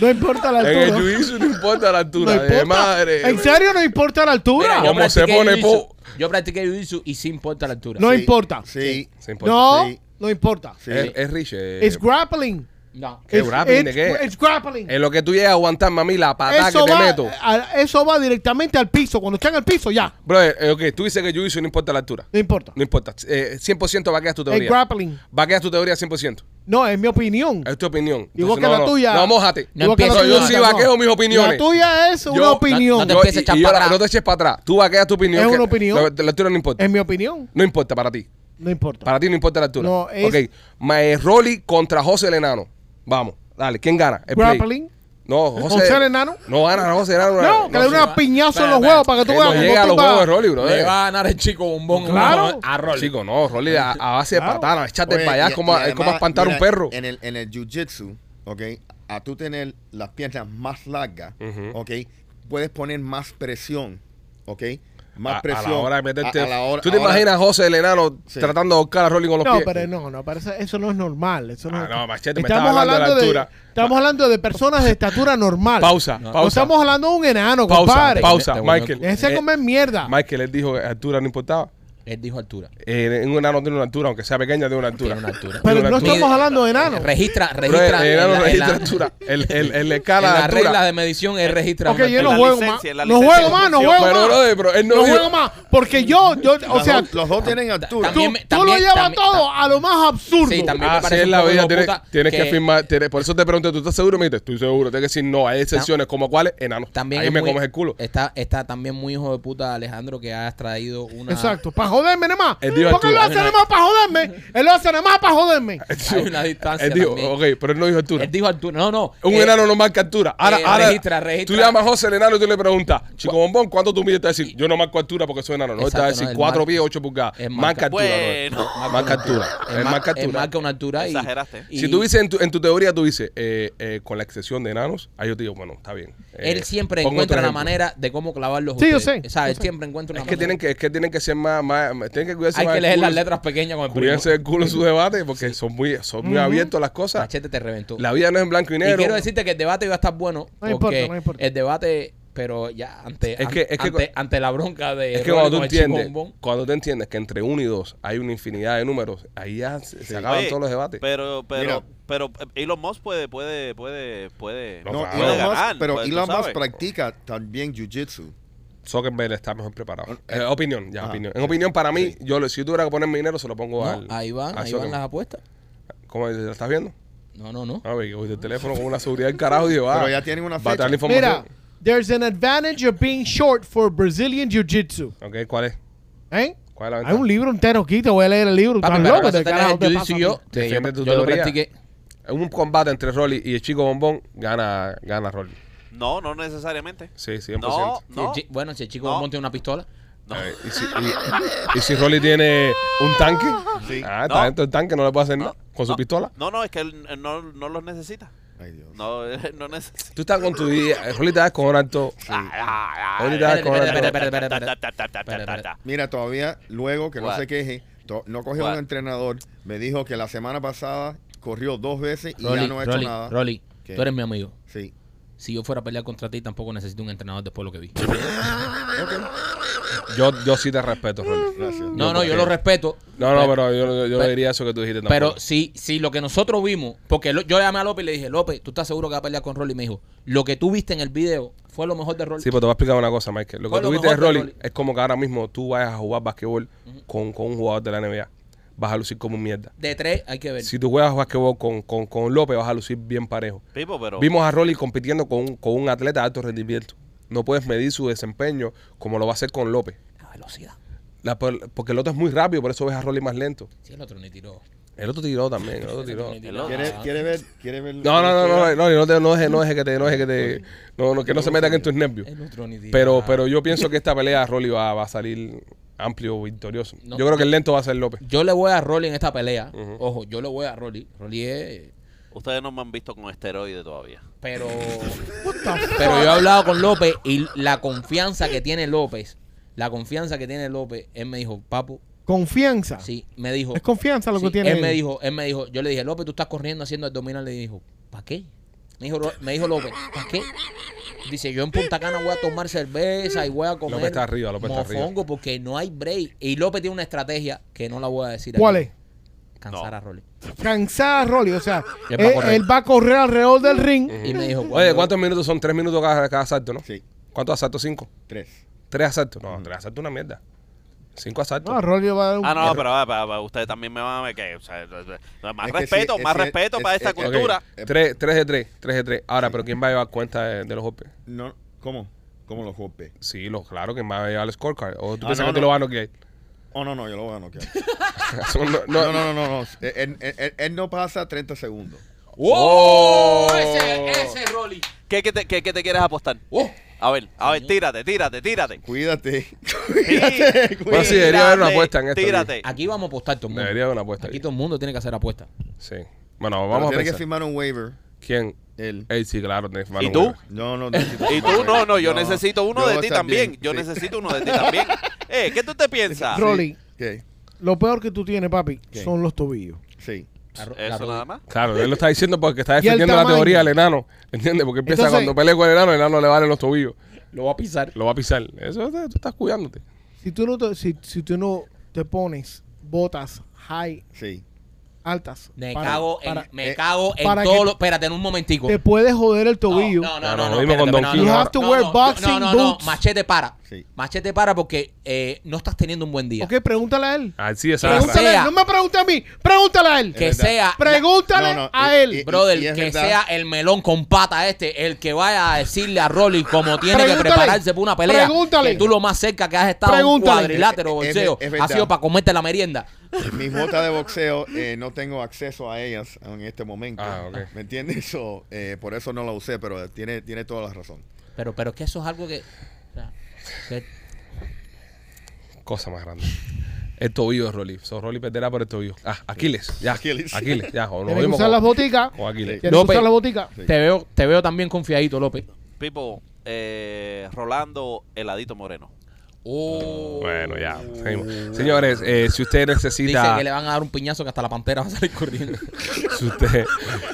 no importa la En el altura. jiu-jitsu no importa la altura. No de importa. madre. ¿En serio no importa la altura? Mira, yo ¿Cómo se practiqué pone po- Yo practiqué jiu-jitsu y sí importa la altura. no Sí, importa. Sí. Se importa. No, Sí. no importa. Sí. Es, es rich. eh. Es grappling. No. ¿Qué It's- grappling de qué? it's grappling. En lo que tú llegas a aguantar, mami, la patada Eso que te va, meto. a- eso va directamente al piso. Cuando está en el piso, ya. Brother, eh, ok, tú dices que jiu-jitsu no importa la altura. No importa. No importa. Eh, 100% vaqueas tu Es teoría. grappling. Vaqueas tu teoría 100%. No, es mi opinión. Es tu opinión. Igual Entonces, que no, la no, tuya. No, mójate. No Igual que la empieces, yo tuya, sí no. vaqueo mis opiniones. La tuya es una Yo- opinión. no te Yo- empieces a y, echar y para ahora, atrás. no te eches para atrás. Tú vaqueas tu opinión. Es que una opinión. La, la altura no importa. Es mi opinión. No importa para ti. No importa. Para ti no importa la altura. No, es- Ok. Mae Rolly contra José el Enano. Vamos. Dale. ¿Quién gana? El play. Grappling. No, José. ¿José el Enano? No gana José Enano. No, que le dé una piñazo en los huevos para que tú veas no llega a los huevos de Rolly, bro. Le va a ganar el chico bombón Claro. a Rolly. Chico, no, Rolly a, a base de Claro. patadas, echarte para allá y- es como, y es como además, espantar un perro. En el, en el jiu-jitsu, ¿ok? A tú tener las piernas más largas. ¿ok? Puedes poner más presión, ¿ok? Más A- a, presión. la hora de meterte. A- a la hora- ¿Tú te ahora- imaginas a José el Enano Sí. tratando de ahorcar a Rolly con los No, pies? pero no, no, pero eso, eso no es normal. Eso no Ah, es- no, machete, me estamos estaba hablando de la de, altura. estamos hablando de personas de estatura normal. Pausa, No. No pausa. estamos hablando de un enano, pausa, compadre. pausa, Te- te- Michael. Déjese Eh, comer mierda. Michael, él dijo que altura no importaba. Él dijo altura. Eh, en un enano tiene una altura, aunque sea pequeña, tiene una altura. Tiene una altura. pero una no altura. estamos hablando de enano. Registra, registra. el enano en la- en registra la- altura. El, el, el escala de la regla de medición él registra. Ok, una yo no juego licencia, más. No juego más, no de juego Pero, más. pero él no No juego más. Porque yo, yo, o Los sea, dos- los dos tienen altura. tú, también- tú lo llevas también- todo a lo más absurdo. Sí, también me Así parece es la vida, tienes, puta tienes que, que- firmar. tienes- por eso te pregunto, ¿tú estás seguro? Me dijiste, estoy seguro. Tienes que decir, no, hay excepciones, como cuáles, enanos. También Ahí me comes el culo. Está, está también muy hijo de puta Alejandro que has traído una. Exacto, pájaro joderme nada más. Él dijo Porque él lo hace nada más para joderme. Él lo hace nada más para joderme. Hay una distancia Él dijo, también. ok, pero él no dijo altura. Él dijo altura. No, no. Un eh, enano no marca altura. Ahora, eh, ahora registra, registra. tú llamas a José el enano y tú le preguntas, Chico Bombón, ¿cuánto tú mides? Te va a decir, yo no marco altura porque soy enano. No, él te va a Exacto, no, decir él 4 marca- pies, 8 pulgadas. Marca altura. Bueno. no. Marca altura. Él, Él ma- marca él altura. marca una altura y. Exageraste. Si tú dices en tu, en tu teoría, tú dices, eh, con la excepción de enanos, ahí yo te digo, bueno, está bien. Él siempre encuentra la manera de cómo clavarlos. Sí, yo sé, O sea, él siempre encuentra una Es que manera. tienen que, es que tienen que ser más, más, tienen que cuidarse Hay más que leer culo las letras pequeñas con el primo. Cuídense el culo en su debate porque son muy, son muy abiertos las cosas. Machete te reventó. La vida no es en blanco y y negro. quiero decirte que el debate iba a estar bueno. No importa, porque no importa. el debate, pero ya ante, Es que- es que- ante, ante la bronca de. Es que cuando tú entiendes, bombón, cuando tú entiendes que entre uno y dos hay una infinidad de números, ahí ya se, se acaban Oye, todos los debates. Pero, pero, Mira. pero eh, Elon Musk puede, puede, puede, puede. No, puede Elon Musk, ganar, pero tú Elon Musk practica también jiu-jitsu. Zuckerberg está mejor preparado. Eh, Eh, opinión, ya, ajá. opinión. En opinión, para mí, yo le- si yo tuviera que poner mi dinero, se lo pongo no, al. ahí van, al ahí van las apuestas. ¿Cómo lo estás viendo? No, no, no. A ver, que voy del teléfono con una seguridad del carajo y digo, ah, Pero ya tienen una va a dar la fecha. información. Mira, there's an advantage of being short for Brazilian Jiu-Jitsu. Ok, ¿cuál es? ¿Eh? ¿Cuál es la Hay ventaja? un libro entero aquí, te voy a leer el libro. Papi, ¿Estás pero loco? vas a ¿De tener carajo el te pasa ti? yo, te- yo, tu yo lo practiqué. En un combate entre Rolly y el chico bombón, gana, gana Rolly. No, no necesariamente. Sí, 100%. No, Si no. chi- bueno, si el chico No. tiene una pistola. Eh, ¿y, si, y- y si Rolly tiene un tanque, Sí. ah, está No. dentro del tanque, no le puede hacer No, nada con su no, pistola. No, no, es que él él no, no los necesita. Ay, Dios. No, no necesita. Tú estás con tu día, eh, Rolly te das con alto. Rolly te das con espérate, alto. espérate, espérate, espérate. Espera, espera. Mira, todavía, luego que no What? se queje, to- no cogió What? un entrenador, me dijo que la semana pasada corrió dos veces y Rolly, ya no ha hecho Rolly, nada. Rolly, ¿Qué? tú eres mi amigo. Sí. Si yo fuera a pelear contra ti, tampoco necesito un entrenador después de lo que vi. Yo, yo sí te respeto, Rolly. Gracias. No, no, yo lo respeto. No, no, pero- pero yo, yo, pero- diría eso que tú dijiste Pero tampoco. si, si lo que nosotros vimos, porque lo- yo llamé a López y le dije, López, ¿tú estás seguro que va a pelear con Rolly? Y me dijo, lo que tú viste en el video fue lo mejor de Rolly. Sí, pero te voy a explicar una cosa, Michael. Lo que tú lo viste de mejor de Rolly Rolly. es como que ahora mismo tú vayas a jugar basquetbol con, con un jugador de la NBA. Vas a lucir como un mierda. De tres hay que ver. Si tú juegas basquetbol con, con, con López, vas a lucir bien parejo. Pipo, pero. Vimos a Rolly compitiendo con, un- con un atleta de alto rendimiento. No puedes medir su desempeño como lo va a hacer con López. La velocidad. La- por- porque el otro es muy rápido, por eso ves a Rolly más lento. Si el otro ni tiró. El otro tiró también, el otro tiró. El No, otro- ¿Quiere, quiere ver? ¿Quiere ver? no, no, no, no, no, no, te- no deje, no deje que te, no deje que te, no, no, que no se metan en tus nervios. El otro ni tiró. Pero, pero yo pienso que esta pelea Rolly va, va a salir amplio, victorioso. No. yo creo que el lento va a ser López. Yo le voy a Rolly en esta pelea. Ojo, yo le voy a Rolly. Rolly es... Ustedes no me han visto con esteroide todavía. Pero... Pero yo he hablado con López y la confianza que tiene López, la confianza que tiene López, él me dijo, papu, Confianza. sí, me dijo. Es confianza lo sí, que tiene. él él. me dijo, él me dijo, yo le dije, López, tú estás corriendo haciendo abdominal, le dijo, ¿para qué? Me dijo, me dijo López, ¿para qué? Dice, yo en Punta Cana voy a tomar cerveza y voy a comer López está arriba, López está arriba. mofongo porque no hay break. Y López tiene una estrategia que no la voy a decir ¿Cuál aquí. es? Cansar No. a Rolly. Cansada Rolly. O sea, Él él, va a correr. él va a correr alrededor del ring. Y me dijo, Oye, ¿cuántos minutos son? Tres minutos cada, cada asalto, ¿no? Sí, ¿Cuántos asaltos? Cinco. tres. Tres asaltos. No, tres asaltos es una mierda. Cinco asaltos. No, Rolly va a dar un. Ah, no, pero ah, pa- pa- ustedes también me van a ver que. o sea, más Es que respeto, sí, más respeto es- para es- esta es- Ok, cultura. Tres, tres de tres, tres de tres. Ahora, pero ¿quién va a llevar cuenta de, de los golpes? No, ¿Cómo? ¿Cómo los golpes? Sí, lo, claro, ¿quién va a llevar el scorecard? ¿O tú Ah, piensas no, que tú no. lo vas a noquear? Oh, no, no, yo lo voy a noquear. No, No, no, no, no. no. Él, él- él- él no pasa 30 segundos. ¡Oh! Ese, ese Rolly. ¿Qué, qué te, qué- qué te quieres apostar? ¡Oh! A ver, a ver, tírate, tírate, tírate. Cuídate. Sí, Cuídate, Bueno, sí, debería haber una tírate, apuesta en esto, Tírate. Aquí vamos a apostar todo el mundo. Debería haber una apuesta Aquí ahí. todo el mundo tiene que hacer apuestas. Sí. Bueno, Pero vamos a tiene que firmar un waiver. ¿Quién? Él. Él sí, claro, tiene que firmar ¿Y un tú? waiver. No, no, Y tú, no, no, yo necesito uno yo de ti también. Yo sí. necesito uno de ti también. Eh, ¿qué tú te piensas? Rolly, lo peor que tú tienes, papi, son los tobillos. Sí. Eso nada más. Claro, él lo está diciendo porque está defendiendo la teoría del enano. ¿Entiendes? Porque empieza Entonces- cuando pelea con el enano, el enano le valen los tobillos. Lo va a pisar. Lo va a pisar. Eso tú estás cuidándote. Si tú no te, si, si tú no te pones botas high Sí. Altas, Me para- cago en, para- me eh, cago en para todo que- lo. Espérate, en un momentico. te puedes joder el tobillo. No, no, No, no, no, no. lo mismo con espérate, Don no, no, You no, have to no, wear no, boxing no, no, no, boots. Machete para. Sí. Machete para porque eh, no estás teniendo un buen día. Ok, pregúntale a él. Así es, Pregúntale a él. No me pregunte a mí. Pregúntale a él. Que sea... Pregúntale No, no, a y- él. y- Brother, es que verdad. sea el melón con pata este, el que vaya a decirle a Rolly cómo tiene que prepararse para una pelea. Pregúntale. Que tú lo más cerca que has estado un cuadrilátero es ha sido para comerte la merienda. Mis botas de boxeo eh, no tengo acceso a ellas en este momento. Ah, ok. ¿Me entiendes? So, eh, por eso no la usé, pero tiene, tiene toda la razón. Pero, pero es que eso es algo que... o sea, que- Cosa más grande. El tobillo de Rolly. So, Rolly perderá por el tobillo. Ah, Aquiles. Ya. Aquiles. Aquiles. Ya. O nos usar con, las boticas. con Aquiles. López. usar las boticas. Sí. te, veo, te veo también confiadito, López. Pipo, eh, Rolando Heladito Moreno. Bueno, ya. seguimos. Señores, eh, si usted Dice necesita... que le van a dar un piñazo que hasta la pantera va a salir corriendo. si usted,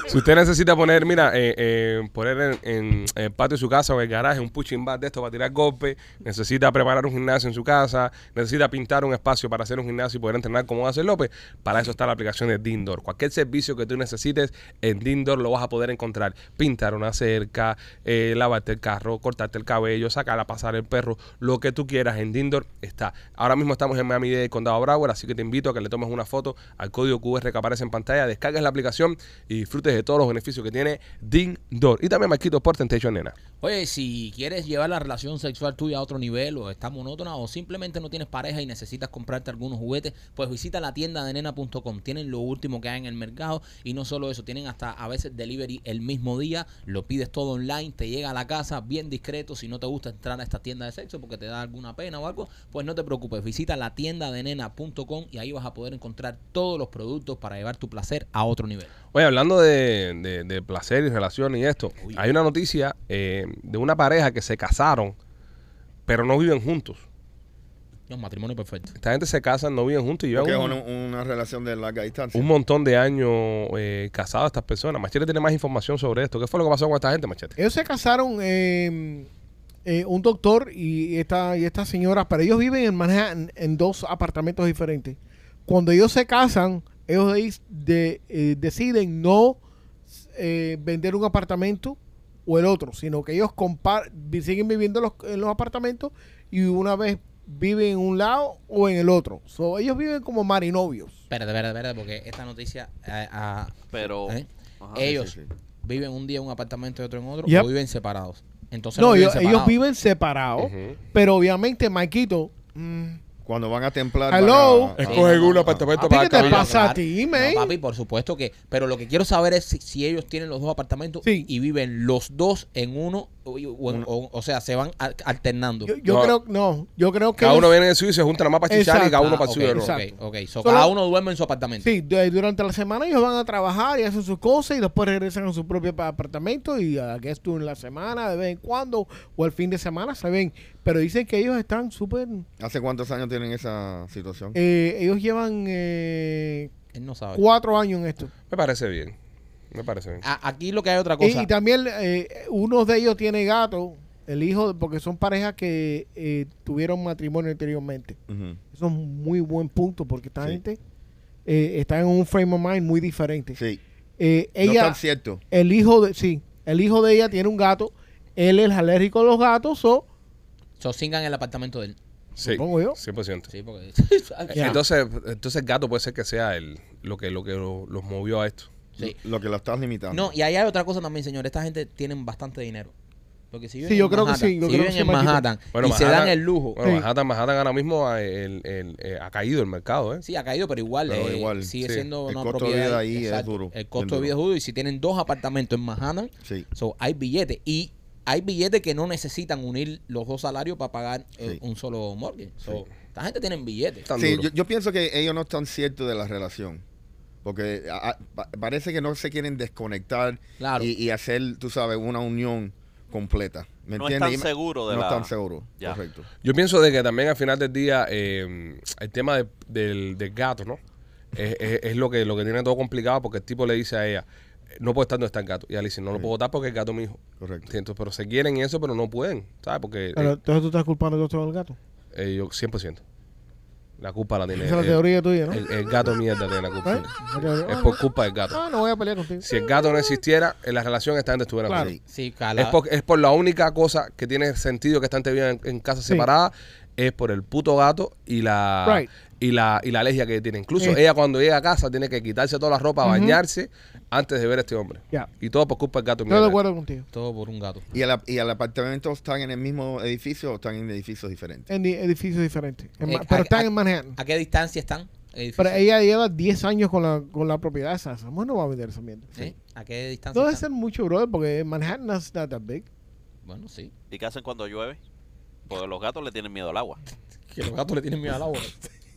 si usted necesita poner, mira, eh, eh, poner en, en el patio de su casa o en el garaje un punching bag de esto para tirar golpes, necesita preparar un gimnasio en su casa, necesita pintar un espacio para hacer un gimnasio y poder entrenar como hace López, para eso está la aplicación de Dindor. Cualquier servicio que tú necesites en Dindor lo vas a poder encontrar. Pintar una cerca, eh, lavarte el carro, cortarte el cabello, sacar a pasar el perro, lo que tú quieras en Dindor está. Ahora mismo estamos en Miami Dade, Condado Broward, así que te invito a que le tomes una foto al código QR que aparece en pantalla, descargues la aplicación y disfrutes de todos los beneficios que tiene Dindor. Y también Marquito por Temptation Nena. Oye, si quieres llevar la relación sexual tuya a otro nivel o está monótona o simplemente no tienes pareja y necesitas comprarte algunos juguetes, pues visita la tienda de nena.com. Tienen lo último que hay en el mercado y no solo eso, tienen hasta a veces delivery el mismo día, lo pides todo online, te llega a la casa bien discreto. Si no te gusta entrar a esta tienda de sexo porque te da alguna pena o algo, pues no te preocupes, visita la tienda de nena.com y ahí vas a poder encontrar todos los productos para llevar tu placer a otro nivel. Oye, hablando de, de- de placer y relaciones y esto, hay una noticia eh, de una pareja que se casaron, pero no viven juntos. Un matrimonio perfecto. Esta gente se casan, no viven juntos y llevan Porque es un, una, una relación de larga distancia. un montón de años eh, casados estas personas. Machete tiene más información sobre esto. ¿Qué fue lo que pasó con esta gente, Machete? Ellos se casaron, eh, eh, un doctor y esta, y esta señora, pero ellos viven en Manhattan en dos apartamentos diferentes. Cuando ellos se casan, ellos de- de- eh, deciden no eh, vender un apartamento o el otro, sino que ellos siguen viviendo los- en los apartamentos y una vez viven en un lado o en el otro. So, ellos viven como marinovios. Espérate, espérate, espérate, porque esta noticia... eh, ah, Pero. ¿eh? Ajá. ellos sí, sí. viven un día en un apartamento y otro en otro Yep. o viven separados. Entonces No, ellos, viven separados, pero obviamente, Maikito, mm, Cuando van a templar. Hello. van a- Escogen un apartamento para ¿qué te pasa a ti, man? No, papi, por supuesto que. Pero lo que quiero saber es si, si ellos tienen los dos apartamentos Sí. y viven los dos en uno, o, sea, se van al- alternando. Yo, yo No. creo, no, yo creo que Cada uno viene en el suyo y se juntan nada más para chichar y cada uno Ah, para el suyo. cada uno duerme en su apartamento. Sí, de- durante la semana ellos van a trabajar y hacen sus cosas y después regresan a su propio pa- apartamento y a que esto en la semana, de vez en cuando, o el fin de semana se ven. Pero dicen que ellos están súper... ¿Hace cuántos años tienen esa situación? eh, ellos llevan eh, Él no sabe. cuatro años en esto. Me parece bien. Me parece bien. A- aquí lo que hay otra cosa. y también eh, uno de ellos tiene gato, el hijo, porque son parejas que eh, tuvieron matrimonio anteriormente. Eso es un muy buen punto porque esta Sí. gente eh, está en un frame of mind muy diferente. Sí. Eh, no ella, tan cierto. el hijo de, sí, el hijo de ella tiene un gato. Él es alérgico a los gatos, o So, singan el apartamento de él. Sí, supongo yo. 100%. Sí, porque. Ya. Entonces, entonces el gato puede ser que sea el, lo que, lo que lo- los movió a esto. Sí. Lo que lo estás limitando. No, y ahí hay otra cosa también, señor. Esta gente tienen bastante dinero. Porque si viven Sí, yo en creo que sí, yo si creo viven que en. Manhattan Bueno, y se dan el lujo. Bueno, Sí. Manhattan, Manhattan ahora mismo ha, el- el- eh, ha caído el mercado, ¿eh? Sí, ha caído, pero igual, Pero eh, igual, sigue sí. siendo El una costo de propiedad. vida ahí es duro, El costo de vida es duro. Y si tienen dos apartamentos en Manhattan, Sí. so, hay billetes. Y hay billetes que no necesitan unir los dos salarios para pagar eh, Sí. un solo mortgage. So, Esta gente tiene billetes. Yo, yo pienso que ellos no están ciertos de la relación. Porque a- a- pa- parece que no se quieren desconectar Claro. y, y hacer, tú sabes, una unión completa. ¿Me No entiendes? están seguros de no la- están seguros, correcto. Yo pienso de que también al final del día eh, el tema de- del, del gato, ¿no? Es, es- es lo que lo que tiene todo complicado porque el tipo le dice a ella, no puedo estar donde está el gato. Y ella le dice, no lo Sí. puedo botar porque el gato es mi hijo. Correcto. Entonces, pero se quieren eso, pero no pueden, ¿sabes? Porque Pero eh, entonces tú estás culpando de todo el gato. eh, yo 100%. La culpa la tiene. Esa es la el- teoría tuya, ¿no? El, el gato mierda tiene la culpa. ¿Eh? Es por culpa del gato. Ah, no voy a pelear contigo. Si el gato no existiera, en la relación esta gente estuviera Claro. juntos. Sí, cala. Es por, es por la única cosa que tiene sentido que esta gente viva en, en casas Sí. separadas, es por el puto gato y la Right. y la y la alergia que tiene. Incluso Eh. ella cuando llega a casa tiene que quitarse toda la ropa, Ujú. bañarse antes de ver a este hombre. Ya. Y todo por culpa del gato. Estoy de acuerdo contigo. Todo por un gato. ¿Y el, ¿Y el apartamento están en el mismo edificio o están en edificios diferentes? En di- edificios diferentes. En Eh, pero a- están a- en Manhattan. ¿A qué distancia están? edificios? Pero ella lleva 10 años con la, con la propiedad esa. Samuel no va a vender esa mierda. ¿Eh? ¿A qué distancia No debe ser mucho, brother, porque Manhattan is not that big. Bueno, sí. ¿Y qué hacen cuando llueve? Porque los gatos le tienen miedo al agua. Que los gatos le tienen miedo al agua.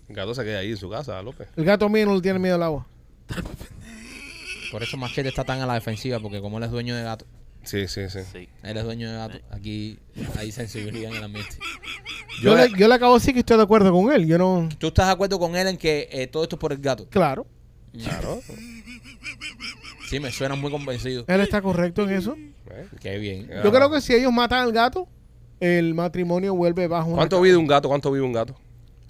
El gato se queda ahí en su casa, López. El gato mío no le tiene miedo al agua. Por eso Machete está tan a la defensiva, porque como él es dueño de gato, Sí, sí, sí. Sí. él es dueño de gato, aquí hay sensibilidad en el ambiente. Yo, Yo le, yo le acabo de decir que estoy de acuerdo con él. Yo no. ¿Tú estás de acuerdo con él en que eh, todo esto es por el gato? Claro, Claro. Sí, me suena muy convencido. él está correcto en eso. ¿Eh? Qué bien. Ya. Yo creo que si ellos matan al gato, el matrimonio vuelve bajo una. ¿Cuánto vive un gato? ¿Cuánto vive un gato?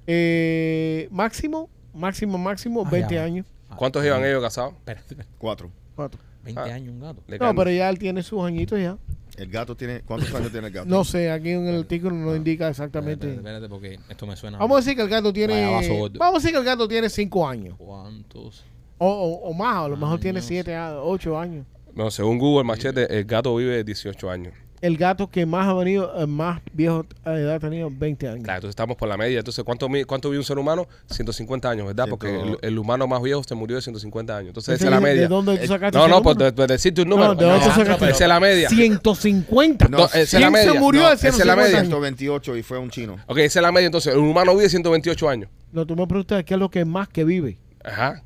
Eh, máximo, máximo, máximo, Ah, 20 ya. años. Ah, ¿Cuántos llevan ellos casados? Espérate, espérate. Cuatro. Cuatro. 20 Ah. años un gato. Le No, caen- pero ya él tiene sus añitos ya. ¿El gato tiene. ¿Cuántos años tiene el gato? No sé, aquí en el artículo no indica Espérate, exactamente. espérate, porque esto me suena. Vamos a decir que el gato tiene. Vaya vaso gordo. Vamos a decir que el gato tiene 5 años. ¿Cuántos? O, o- o más, a lo mejor tiene Años. 7, 8 años. No, según Google Machete, el gato vive 18 años. El gato que más ha venido, eh, más viejo de edad ha tenido 20 años. Claro, entonces estamos por la media. Entonces, ¿cuánto, cuánto vive un ser humano? 150 años, ¿verdad? Porque el, el humano más viejo se murió de 150 años. Entonces, esa es la media. ¿De dónde tú Eh, sacaste No, no, pues número? de, de decirte un número. No, ¿de dónde No, tú sacaste? esa es la media. 150. No, esa es la ¿Quién media. se murió No, de esa es la 150 media. años? 128 y fue un chino. Ok, esa es la media. Entonces, el humano vive 128 años. No, tú me preguntas qué es lo que más que vive. Ajá.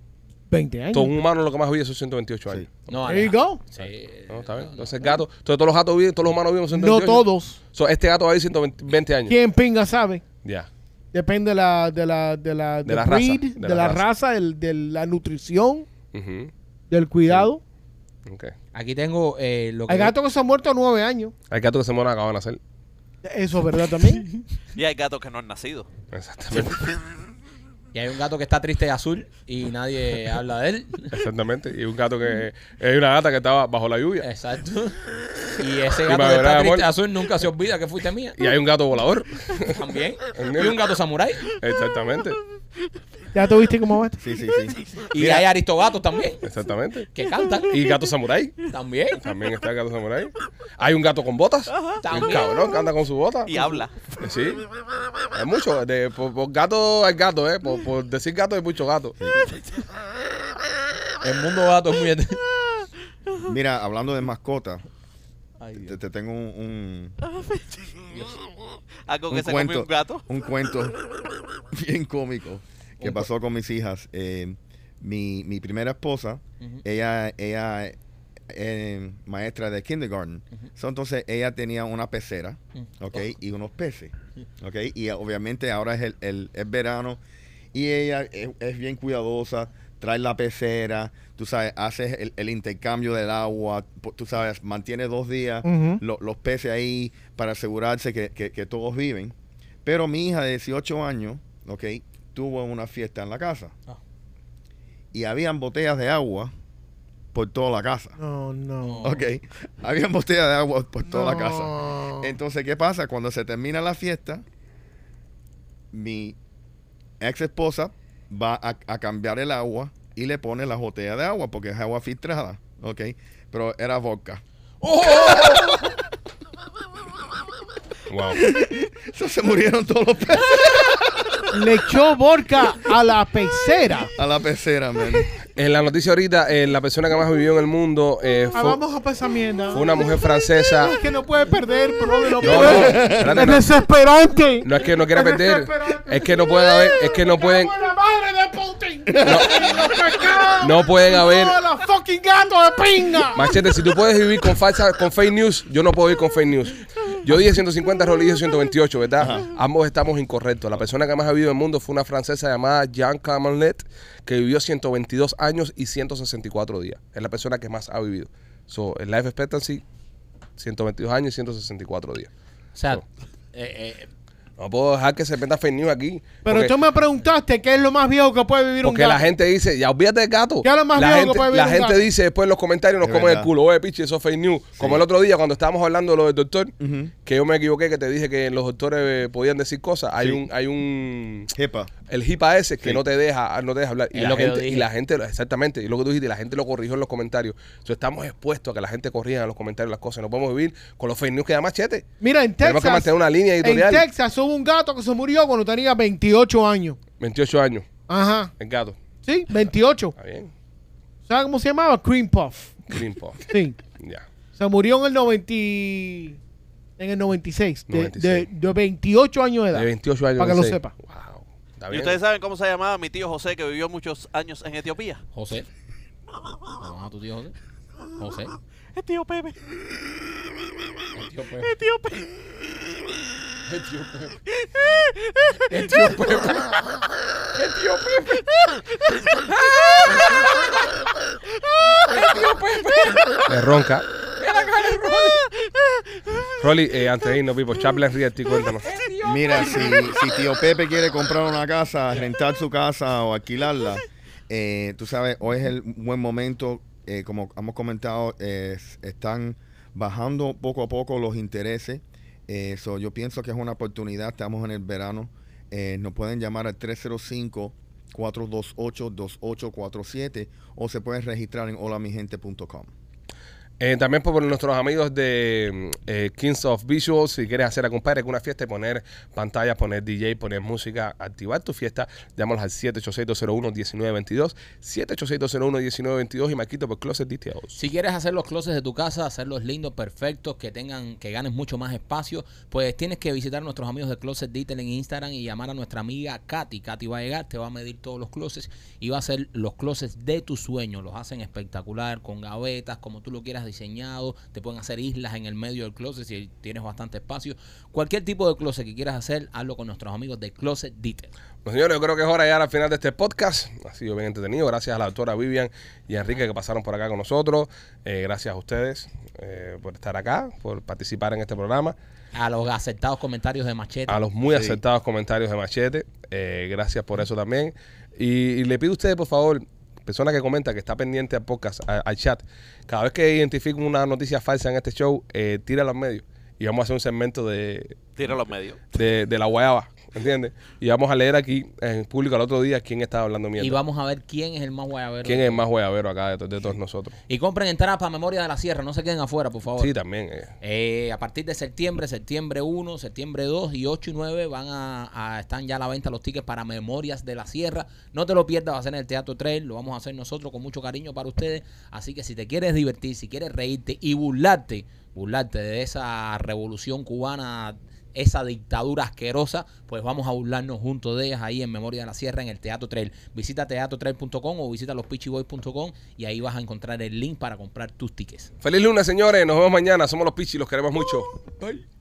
20 años. Todo un humano lo que más vive son 128 años. No, There you go. Sí. No, está bien. Entonces, gato. Entonces, todos los gatos viven, todos los humanos viven No 128 todos. So, este gato va a vivir 120 años. ¿Quién pinga sabe? Ya. Depende de la, de la, de la, De del la raza, breed, de de, la la raza. raza, del- de la nutrición, Ujú. del cuidado. Ok. Aquí tengo eh, lo que. Hay gatos que se han muerto a 9 años. Hay gatos que se mueren acaban de nacer. Eso es verdad también. Y hay gatos que no han nacido. Exactamente. Y hay un gato que está triste y azul y nadie habla de él. Exactamente. Y un gato que. Hay una gata que estaba bajo la lluvia. Exacto. Y ese gato que está triste y azul nunca se olvida que fuiste mía. Y hay un gato volador. También. Y un gato samurái. Exactamente. ¿Ya tú viste cómo va esto? Sí, sí, sí. Y hay aristogatos también. Exactamente. Que cantan. Y gato samurái. También. También está el gato samurái. Hay un gato con botas. Un También. cabrón que anda con su bota. Y habla. Sí. Hay mucho. De, por, por gato hay gato, ¿eh? Por, por decir gato hay mucho gato. El mundo gato es muy. Mira, hablando de mascotas, Ay, te, Dios. te tengo un, un, Algo un que se comió cuento, un gato. un cuento bien cómico que pasó con mis hijas. Eh, mi, mi primera esposa, ella, ella eh, maestra de kindergarten. So, entonces ella tenía una pecera, ¿ok? Y unos peces, ¿ok? Y obviamente ahora es el, el- es verano y ella es, es bien cuidadosa, trae la pecera, tú sabes, hace el, el intercambio del agua, tú sabes, mantiene dos días lo- los peces ahí para asegurarse que, que- que todos viven. Pero mi hija de 18 años, ¿ok? Tuvo una fiesta en la casa. Ah. Y habían botellas de agua por toda la casa. No, no. Ok. Habían botellas de agua por toda la casa. Entonces, ¿qué pasa? Cuando se termina la fiesta, mi ex esposa va a, a cambiar el agua y le pone las botellas de agua porque es agua filtrada. Ok. Pero era vodka. Wow. Eso se murieron todos los peces Le echó vodka a la pecera. a la pecera, man. En la noticia ahorita, eh, la persona que más vivió en el mundo eh, Ah, fue, vamos a pasar mierda. fue una mujer francesa. Es que no puede perder, pero no No, no, puede. espérate, es no. desesperante. No es que no quiera perder, es que no pueden haber, es que no pueden, ¡Me cago en la madre de Putin! Y los pescados. no pueden haber. ¡No, la fucking gato de pinga! Machete, si tú puedes vivir con falsa, con fake news, yo no puedo vivir con fake news. Yo dije 150, Rolly dijo 128, ¿verdad? Ambos estamos incorrectos. La persona que más ha vivido en el mundo fue una francesa llamada Jean Camarlet, que vivió 122 años y 164 días. Es la persona que más ha vivido. So, el life expectancy, 122 años y 164 días. O sea, eh, eh, No puedo dejar que se meta fake news aquí. Pero porque, tú me preguntaste qué es lo más viejo que puede vivir un porque gato. la gente dice, ya olvídate del gato. ¿Qué es lo más la viejo que gente, puede vivir la un gente gato? dice después en los comentarios, nos Es comen el culo. Oye, pichi, eso es fake news. Como el otro día cuando estábamos hablando de lo del doctor, que yo me equivoqué, que te dije que los doctores eh, podían decir cosas. Hay Sí. un, hay un el HIPAA ese que Sí. no te deja, no te deja hablar. Y Es la, que gente, y la gente, exactamente, y lo que tú dijiste, y la gente lo corrigió en los comentarios. Entonces estamos expuestos a que la gente corrija en los comentarios las cosas. No podemos vivir con los fake news que da machete. Mira, en Tenemos que Texas, mantener una línea en editorial. Texas hubo un gato que se murió cuando tenía 28 años. 28 años, Ajá. el gato. Sí, 28. Está bien. ¿Sabes cómo se llamaba? Cream Puff. Green Puff. Sí. Ya. Se murió en el 90 y- en el 96, de, 96. de- de 28 años de edad. De 28 años. Para que lo sepa. Wow. Está ¿Y ustedes saben cómo se llamaba mi tío José que vivió muchos años en Etiopía? José. ¿Cómo a tu tío José? José. El tío Pepe. El tío Pepe. El tío Pepe. El tío Pepe. El tío Pepe. El tío Pepe. Le ronca. Rolly, eh, antes de irnos, Pipo, Chaplin Realty, cuéntanos. Mira, si, si tío Pepe quiere comprar una casa, rentar su casa o alquilarla, eh, tú sabes, hoy es el buen momento, eh, como hemos comentado, están bajando poco a poco los intereses. Eh, so, yo pienso que es una oportunidad, estamos en el verano. Eh, nos pueden llamar al 305-428-2847 o se pueden registrar en holamigente.com. Eh, también por nuestros amigos de mm, eh, Kings of Visuals, si quieres hacer a compadre una fiesta y poner pantallas, poner DJ, poner música, activar tu fiesta, llámalos al 786-201-1922, 786-201-1922 y Marquito por Closet Details. Si quieres hacer los closets de tu casa, hacerlos lindos, perfectos, que tengan, que ganes mucho más espacio, pues tienes que visitar a nuestros amigos de Closet Detail en Instagram y llamar a nuestra amiga Katy. Katy va a llegar, te va a medir todos los closets y va a hacer los closets de tu sueño. Los hacen espectacular, con gavetas, como tú lo quieras diseñado. Te pueden hacer islas en el medio del closet si tienes bastante espacio. Cualquier tipo de closet que quieras hacer, hazlo con nuestros amigos de Closet Detail. Bueno, señores, yo creo que es hora llegar al final de este podcast. Ha sido bien entretenido. Gracias a la doctora Vivian y a Enrique que pasaron por acá con nosotros. Eh, gracias a ustedes eh, por estar acá, por participar en este programa. A los aceptados comentarios de Machete. A los muy Sí. acertados comentarios de Machete. eh, gracias por eso también. Y, y le pido a ustedes, por favor, persona que comenta, que está pendiente al podcast, a- al chat, cada vez que identifiquen una noticia falsa en este show, eh, tírala al medio. Y vamos a hacer un segmento de, Tira los medios. de, de la guayaba, ¿entiendes? Y vamos a leer aquí en público al otro día quién estaba hablando mierda. Y vamos a ver quién es el más guayabero. ¿Quién es el más guayabero acá de, to- de todos nosotros? Y compren entradas para Memoria de la Sierra, no se queden afuera, por favor. Sí, también. eh. Eh, a partir de septiembre, septiembre 1, septiembre 2 y 8 y 9 van a, a- están ya a la venta los tickets para Memorias de la Sierra. No te lo pierdas, va a ser en el Teatro Trail, lo vamos a hacer nosotros con mucho cariño para ustedes. Así que si te quieres divertir, si quieres reírte y burlarte, burlarte de esa revolución cubana, esa dictadura asquerosa, pues vamos a burlarnos juntos de ellas ahí en Memoria de la Sierra en el Teatro Trail. Visita teatrotrail.com o visita lospitchyboys.com y ahí vas a encontrar el link para comprar tus tickets. Feliz lunes, señores. Nos vemos mañana. Somos los Pichis, los queremos mucho. Bye.